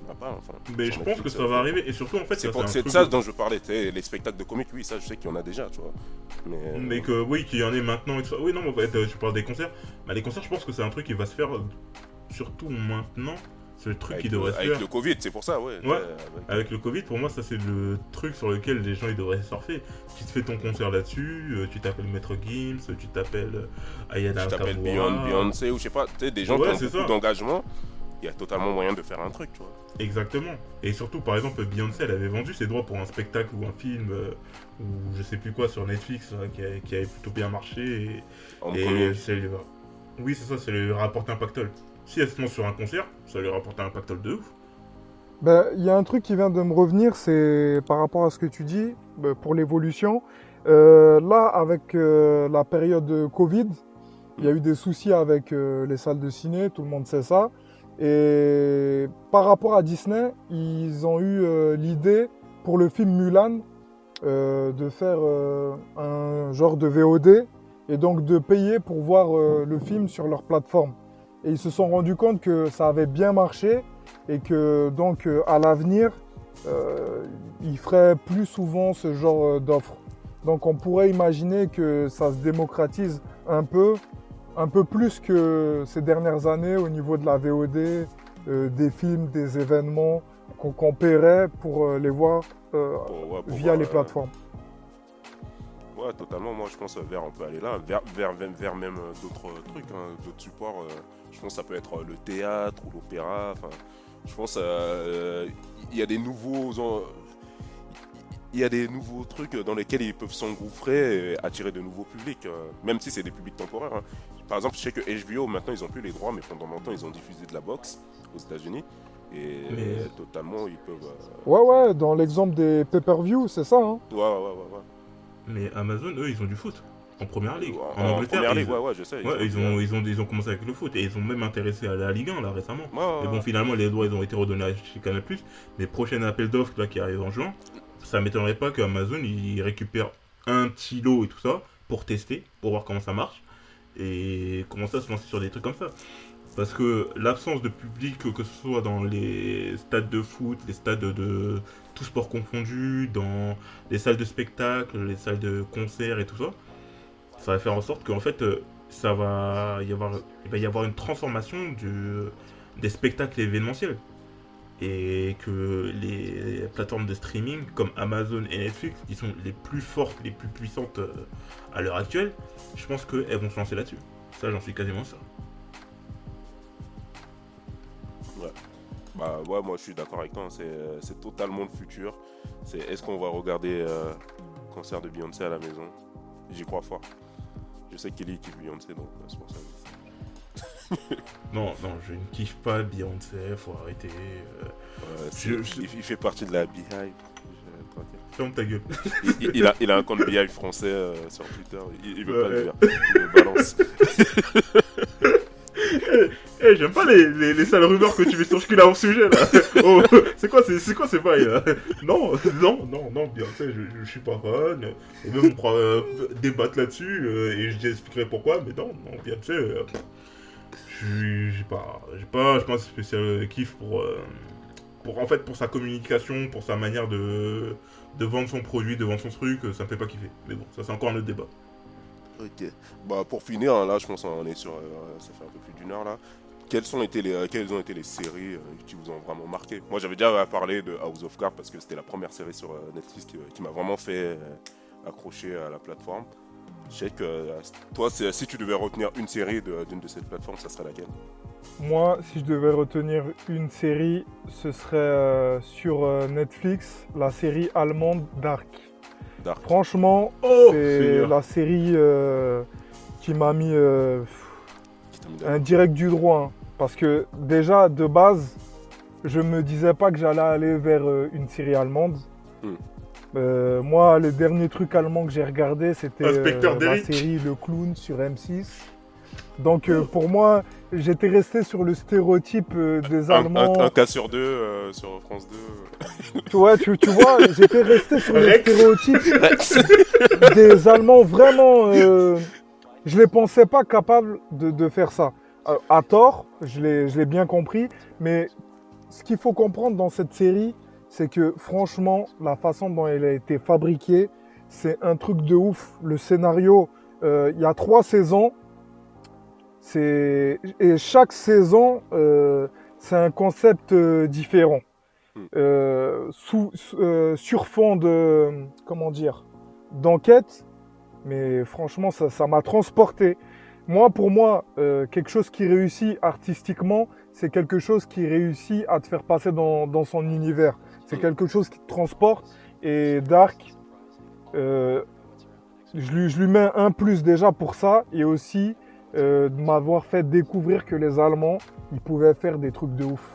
Euh, pas. Enfin, Mais je pense que ça euh, va arriver. Et surtout, en fait, C'est de ça dont je parlais. Les spectacles de comiques, oui, ça, je sais qu'il y en a déjà, tu vois. Mais, euh, Mais que oui, qu'il y en ait maintenant et tout ça. Oui, non, mais en fait, euh, tu parles des concerts. Bah, les concerts, je pense que c'est un truc qui va se faire euh, surtout maintenant. C'est le truc avec, qui le, devrait se avec faire. le Covid, c'est pour ça, ouais. Ouais. avec- Avec le Covid, pour moi, ça c'est le truc sur lequel les gens ils devraient surfer. Tu te fais ton concert là-dessus, euh, tu t'appelles Maître Gims, tu t'appelles euh, Ayana tu t'appelles Beyoncé ou je sais pas, tu sais, des gens Ouais, qui ont beaucoup d'engagement. Il y a totalement moyen de faire un truc, tu vois. Exactement. Et surtout, par exemple, Beyoncé, elle avait vendu ses droits pour un spectacle ou un film euh, ou je sais plus quoi sur Netflix euh, qui, a- qui avait plutôt bien marché. Et, En et premier. ça lui va. Oui, c'est ça, ça lui rapporte un pactole. Si elle se lance sur un concert, ça lui rapporte un pactole de ouf. Ben, il y a un truc qui vient de me revenir, c'est par rapport à ce que tu dis ben, pour l'évolution. Euh, là, avec euh, la période de Covid, il y a eu des soucis avec euh, les salles de ciné, tout le monde sait ça. Et par rapport à Disney, ils ont eu euh, l'idée pour le film Mulan euh, de faire euh, un genre de VOD et donc de payer pour voir le film sur leur plateforme. Et ils se sont rendus compte que ça avait bien marché et que donc à l'avenir, ils feraient plus souvent ce genre d'offres. Donc on pourrait imaginer que ça se démocratise un peu, un peu plus que ces dernières années au niveau de la VOD, euh, des films, des événements qu'on qu'on paierait pour euh, les voir euh, ouais, via voir, les plateformes. Ouais, totalement. Moi, je pense vers, on peut aller là, vers, vers, même d'autres trucs, hein, d'autres supports. je pense que ça peut être le théâtre ou l'opéra. Je pense il y a des nouveaux, il y a des nouveaux trucs dans lesquels ils peuvent s'engouffrer et attirer de nouveaux publics, euh, même si c'est des publics temporaires. hein. Par exemple, je sais que HBO maintenant ils ont plus les droits, mais pendant longtemps ils ont diffusé de la boxe aux États-Unis et Mais- euh, totalement ils peuvent. euh, Ouais, ouais, dans l'exemple des pay-per-view, c'est ça. Hein. Ouais, ouais, ouais, ouais. ouais. Mais Amazon, eux, ils ont du foot. En première ligue. En, En, en Angleterre, première ils, ligue, ouais, ouais, je sais. ouais, ils, ont, ils, ont, ils ont commencé avec le foot. Et ils ont même intéressé à la Ligue 1, là, récemment. Ouais, ouais, Mais bon, finalement, les droits ils ont été redonnés à chez Canal+. Les prochains appels d'offres là qui arrivent en juin, ça m'étonnerait pas qu'Amazon il récupère un petit lot et tout ça pour tester, pour voir comment ça marche et commencer à se lancer sur des trucs comme ça. Parce que l'absence de public, que ce soit dans les stades de foot, les stades de tout sport confondu, dans les salles de spectacle, les salles de concert et tout ça, ça va faire en sorte qu'en fait, ça va y avoir, il va y avoir une transformation des spectacles événementiels. Et que les plateformes de streaming comme Amazon et Netflix, qui sont les plus fortes, les plus puissantes euh, à l'heure actuelle, je pense qu'elles vont se lancer là-dessus. Ça, j'en suis quasiment sûr. Bah ouais, moi je suis d'accord avec toi, hein, c'est, euh, c'est totalement le futur. C'est est-ce qu'on va regarder euh, le concert de Beyoncé à la maison? J'y crois fort. Je sais qu'il kiffe Beyoncé, donc euh, c'est pour ça. Non, non, je ne kiffe pas Beyoncé, faut arrêter. euh, c'est- Je- je- il, fait partie de la Beehive. Ferme ta gueule. Il, a, il a un compte Beehive français euh, sur Twitter, il, il veut pas le dire. Il le balance. Eh, j'aime pas les, les, les sales rumeurs que tu mets sur là au sujet là. Oh, c'est quoi, c'est, quoi ces bails là? Non, non, non, non, Beyoncé, je, je suis pas fan. Et même on pourra euh, débattre là-dessus et je t'expliquerai pourquoi. Mais non, non, Beyoncé, euh, j'ai pas, j'ai pas, je pense spécial kiff pour euh, pour, en fait, pour sa communication, pour sa manière de, de vendre son produit, de vendre son truc, ça me fait pas kiffer. Mais bon, ça c'est encore un autre débat. Ok. Bah, pour finir, hein, là, je pense qu'on est sur. euh, ça fait un peu plus d'une heure là. Quelles, été les, euh, quelles ont été les séries qui vous ont vraiment marqué? Moi, j'avais déjà parlé de House of Cards parce que c'était la première série sur Netflix qui, m'a vraiment fait accrocher à la plateforme. Je sais que euh, toi, si tu devais retenir une série de- d'une de, ces plateformes, ça serait laquelle? Moi, si je devais retenir une série, ce serait euh, sur euh, Netflix, la série allemande Dark. Dark. Franchement, Oh c'est la série euh, qui m'a mis un direct du droit. hein. Parce que déjà, de base, je me disais pas que j'allais aller vers une série allemande. Hmm. Euh, moi, le dernier truc allemand que j'ai regardé, c'était Inspecteur la série Le Clown sur M6. Donc euh, pour moi, j'étais resté sur le stéréotype euh, des Allemands. un- un cas sur deux euh, sur France 2. Tu vois, tu, tu vois, j'étais resté sur le Rex. stéréotype des Allemands vraiment. euh, je les pensais pas capables de, de faire ça. Euh, à tort, je l'ai je l'ai bien compris, mais ce qu'il faut comprendre dans cette série, c'est que franchement, la façon dont elle a été fabriquée, c'est un truc de ouf. Le scénario, euh, il y a trois saisons. C'est et chaque saison, euh, c'est un concept euh, différent. Hmm. Sous, sur fond de comment dire d'enquête, mais franchement, ça ça m'a transporté. Moi, pour moi, euh, quelque chose qui réussit artistiquement, c'est quelque chose qui réussit à te faire passer dans, dans son univers. C'est quelque chose qui te transporte. Et Dark, euh, je, lui, je lui mets un plus déjà pour ça. Et aussi euh, de m'avoir fait découvrir que les Allemands, ils pouvaient faire des trucs de ouf.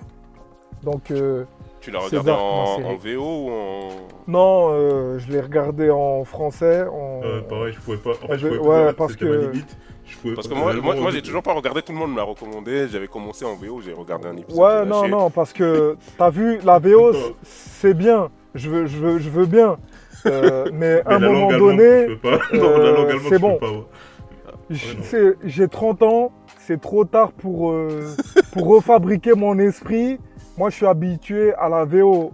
Donc, euh, Tu l'as regardé Dark, en, VO ou en. non, euh, je l'ai regardé en français. En... Euh, pareil, je pouvais pas. En fait, je Ouais, pouvais pas. ouais, parce ma que- limite. Je pouvais Parce que moi, moi, moi j'ai toujours pas regardé, tout le monde me l'a recommandé. J'avais commencé en VO, j'ai regardé un épisode. Ouais, non, non, parce que t'as vu, la VO, c'est bien. Je veux, je veux, je veux bien. Euh, mais à un la moment donné, euh, langue allemande, c'est bon. ouais. j'ai 30 ans, c'est trop tard pour, euh, pour refabriquer mon esprit. Moi, je suis habitué à la VO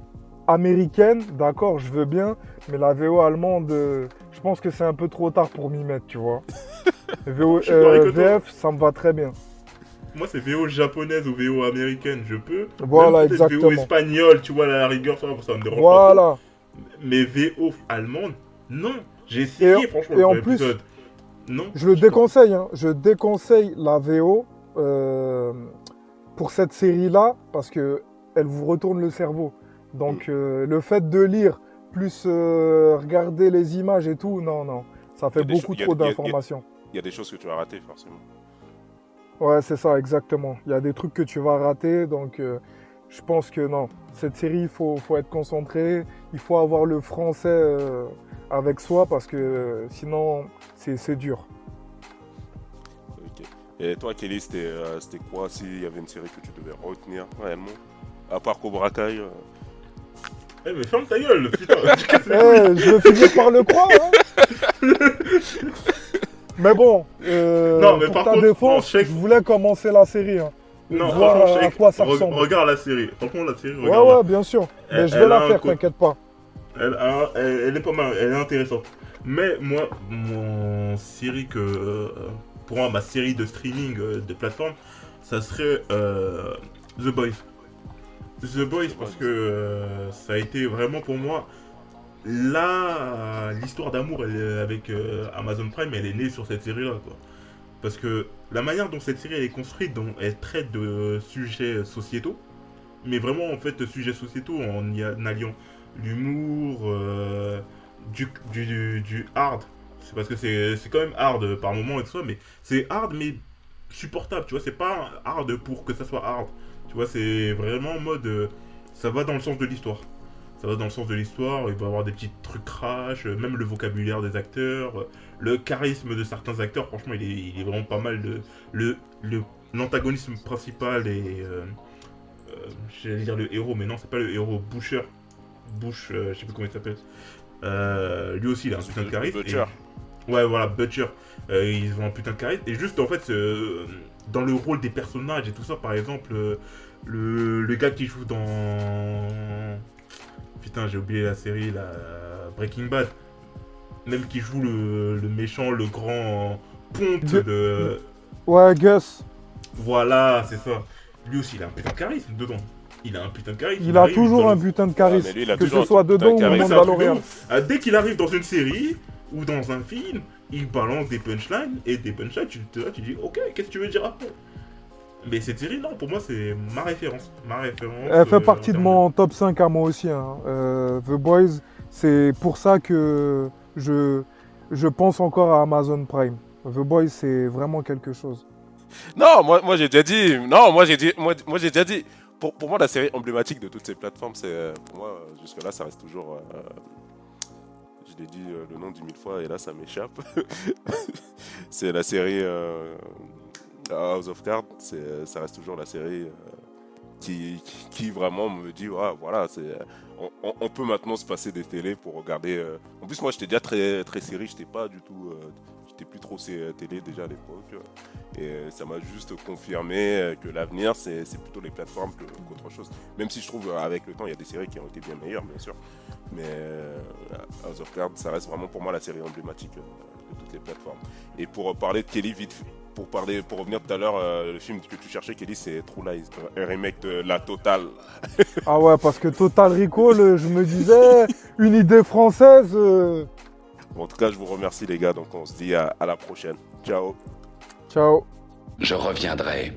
américaine, d'accord, je veux bien, mais la VO allemande, euh, je pense que c'est un peu trop tard pour m'y mettre, tu vois. VO, euh. VF, ça me va très bien. Moi, c'est VO japonaise ou VO américaine, je peux. Voilà, Même exactement. VO espagnole, tu vois, à la rigueur, ça, ça me dérange pas. Voilà. Mais VO allemande, non. J'ai essayé, Et- franchement, et en plus, épisode. Non. Je le déconseille, hein. je déconseille la VO euh, pour cette série-là parce que elle vous retourne le cerveau. Donc Mm. euh, le fait de lire plus euh, regarder les images et tout, non, non, ça fait beaucoup a- trop d'informations. Il y a des choses que tu as ratées, forcément. Ouais, c'est ça, exactement. Il y a des trucs que tu vas rater, donc euh, je pense que non. Cette série, il faut, faut être concentré, il faut avoir le français euh, avec soi parce que euh, sinon, c'est c'est dur. Ok. Et toi, Kelly, c'était euh, c'était quoi s'il y avait une série que tu devais retenir réellement? À part Cobra Kai euh, Eh, mais ferme ta gueule, putain. les Eh, je vais finir par le croire. hein. mais bon, euh, Non, mais pour par ta contre, défense, je voulais commencer la série. hein. Non, voir franchement, à quoi ça re- ressemble. regarde la série. Franchement, la série, Ouais, regarde. ouais, bien sûr. Mais je vais la faire, t'inquiète pas. Elle, a- elle- elle est pas mal, elle est intéressante. Mais moi, mon série que. euh, pour moi, ma série de streaming euh, de plateforme, ça serait euh, The Boys. The Boys, parce que ça a été vraiment pour moi. Là, l'histoire d'amour avec euh, Amazon Prime, elle est née sur cette série-là. quoi. Parce que la manière dont cette série elle est construite, dont elle traite de sujets sociétaux, mais vraiment en fait sujets sociétaux en y alliant l'humour, euh, du, hard. C'est parce que c'est quand même hard par moment et tout ça, mais c'est hard mais supportable, tu vois. C'est pas hard pour que ça soit hard. Tu vois, c'est vraiment en mode. euh, ça va dans le sens de l'histoire. Ça va dans le sens de l'histoire, il va y avoir des petits trucs crash, euh, même le vocabulaire des acteurs, euh, le charisme de certains acteurs, franchement, il est, il est vraiment pas mal. Le, le, le- l'antagonisme principal est. euh, euh, J'allais dire le héros, mais non, c'est pas le héros, Butcher. Bush, euh, je sais plus comment il s'appelle. Lui aussi, il a un putain de charisme. Butcher. et- Ouais, voilà, Butcher. Ils ont un putain de charisme. Et juste, en fait, dans le rôle des personnages et tout ça, par exemple, le, le gars qui joue dans putain, j'ai oublié la série, la Breaking Bad. Même qui joue le, le méchant, le grand ponte De- de. Ouais, Gus. Voilà, c'est ça. Lui aussi, il a un putain de charisme dedans. Il a un putain de charisme. Il a toujours dans un le- putain de charisme. lui, que ce soit dedans ou ouf. Ah, dès qu'il arrive dans une série ou dans un film, il balance des punchlines et des punchlines, tu te là, tu dis ok, qu'est-ce que tu veux dire après? Mais cette série, non, pour moi, c'est ma référence. Ma référence. Elle fait euh, partie de mon top 5 à moi aussi. hein. Euh, The Boys, c'est pour ça que je, je pense encore à Amazon Prime. The Boys, c'est vraiment quelque chose. Non, moi, moi j'ai déjà dit. Non, moi j'ai dit. Moi, moi j'ai déjà dit. Pour, pour moi, la série emblématique de toutes ces plateformes, c'est. euh, Pour moi, euh, jusque-là, ça reste toujours. euh, je l'ai dit euh, le nom dix mille fois et là, ça m'échappe. c'est la série euh, House of Cards. c'est- Ça reste toujours la série euh, qui, vraiment me dit voilà, c'est. On, on- peut maintenant se passer des télés pour regarder. euh, En plus, moi, j'étais déjà très, très série. J'étais pas du tout. euh, J'étais plus trop télé déjà à l'époque. Et euh, ça m'a juste confirmé euh, que l'avenir, c'est plutôt les plateformes qu'autre chose. Même si je trouve, euh, avec le temps, il y a des séries qui ont été bien meilleures, bien sûr. Mais euh, House of Cards, ça reste vraiment pour moi la série emblématique euh, de toutes les plateformes. Et pour euh, parler de Kelly, vite fait, pour, parler, pour revenir tout à l'heure, euh, le film que tu cherchais, Kelly, c'est True Lies, un remake de La Totale. Ah ouais, parce que Total Recall, je me disais, une idée française. euh, Bon, en tout cas, je vous remercie, les gars. Donc, on se dit à- à la prochaine. Ciao. Ciao. Je reviendrai.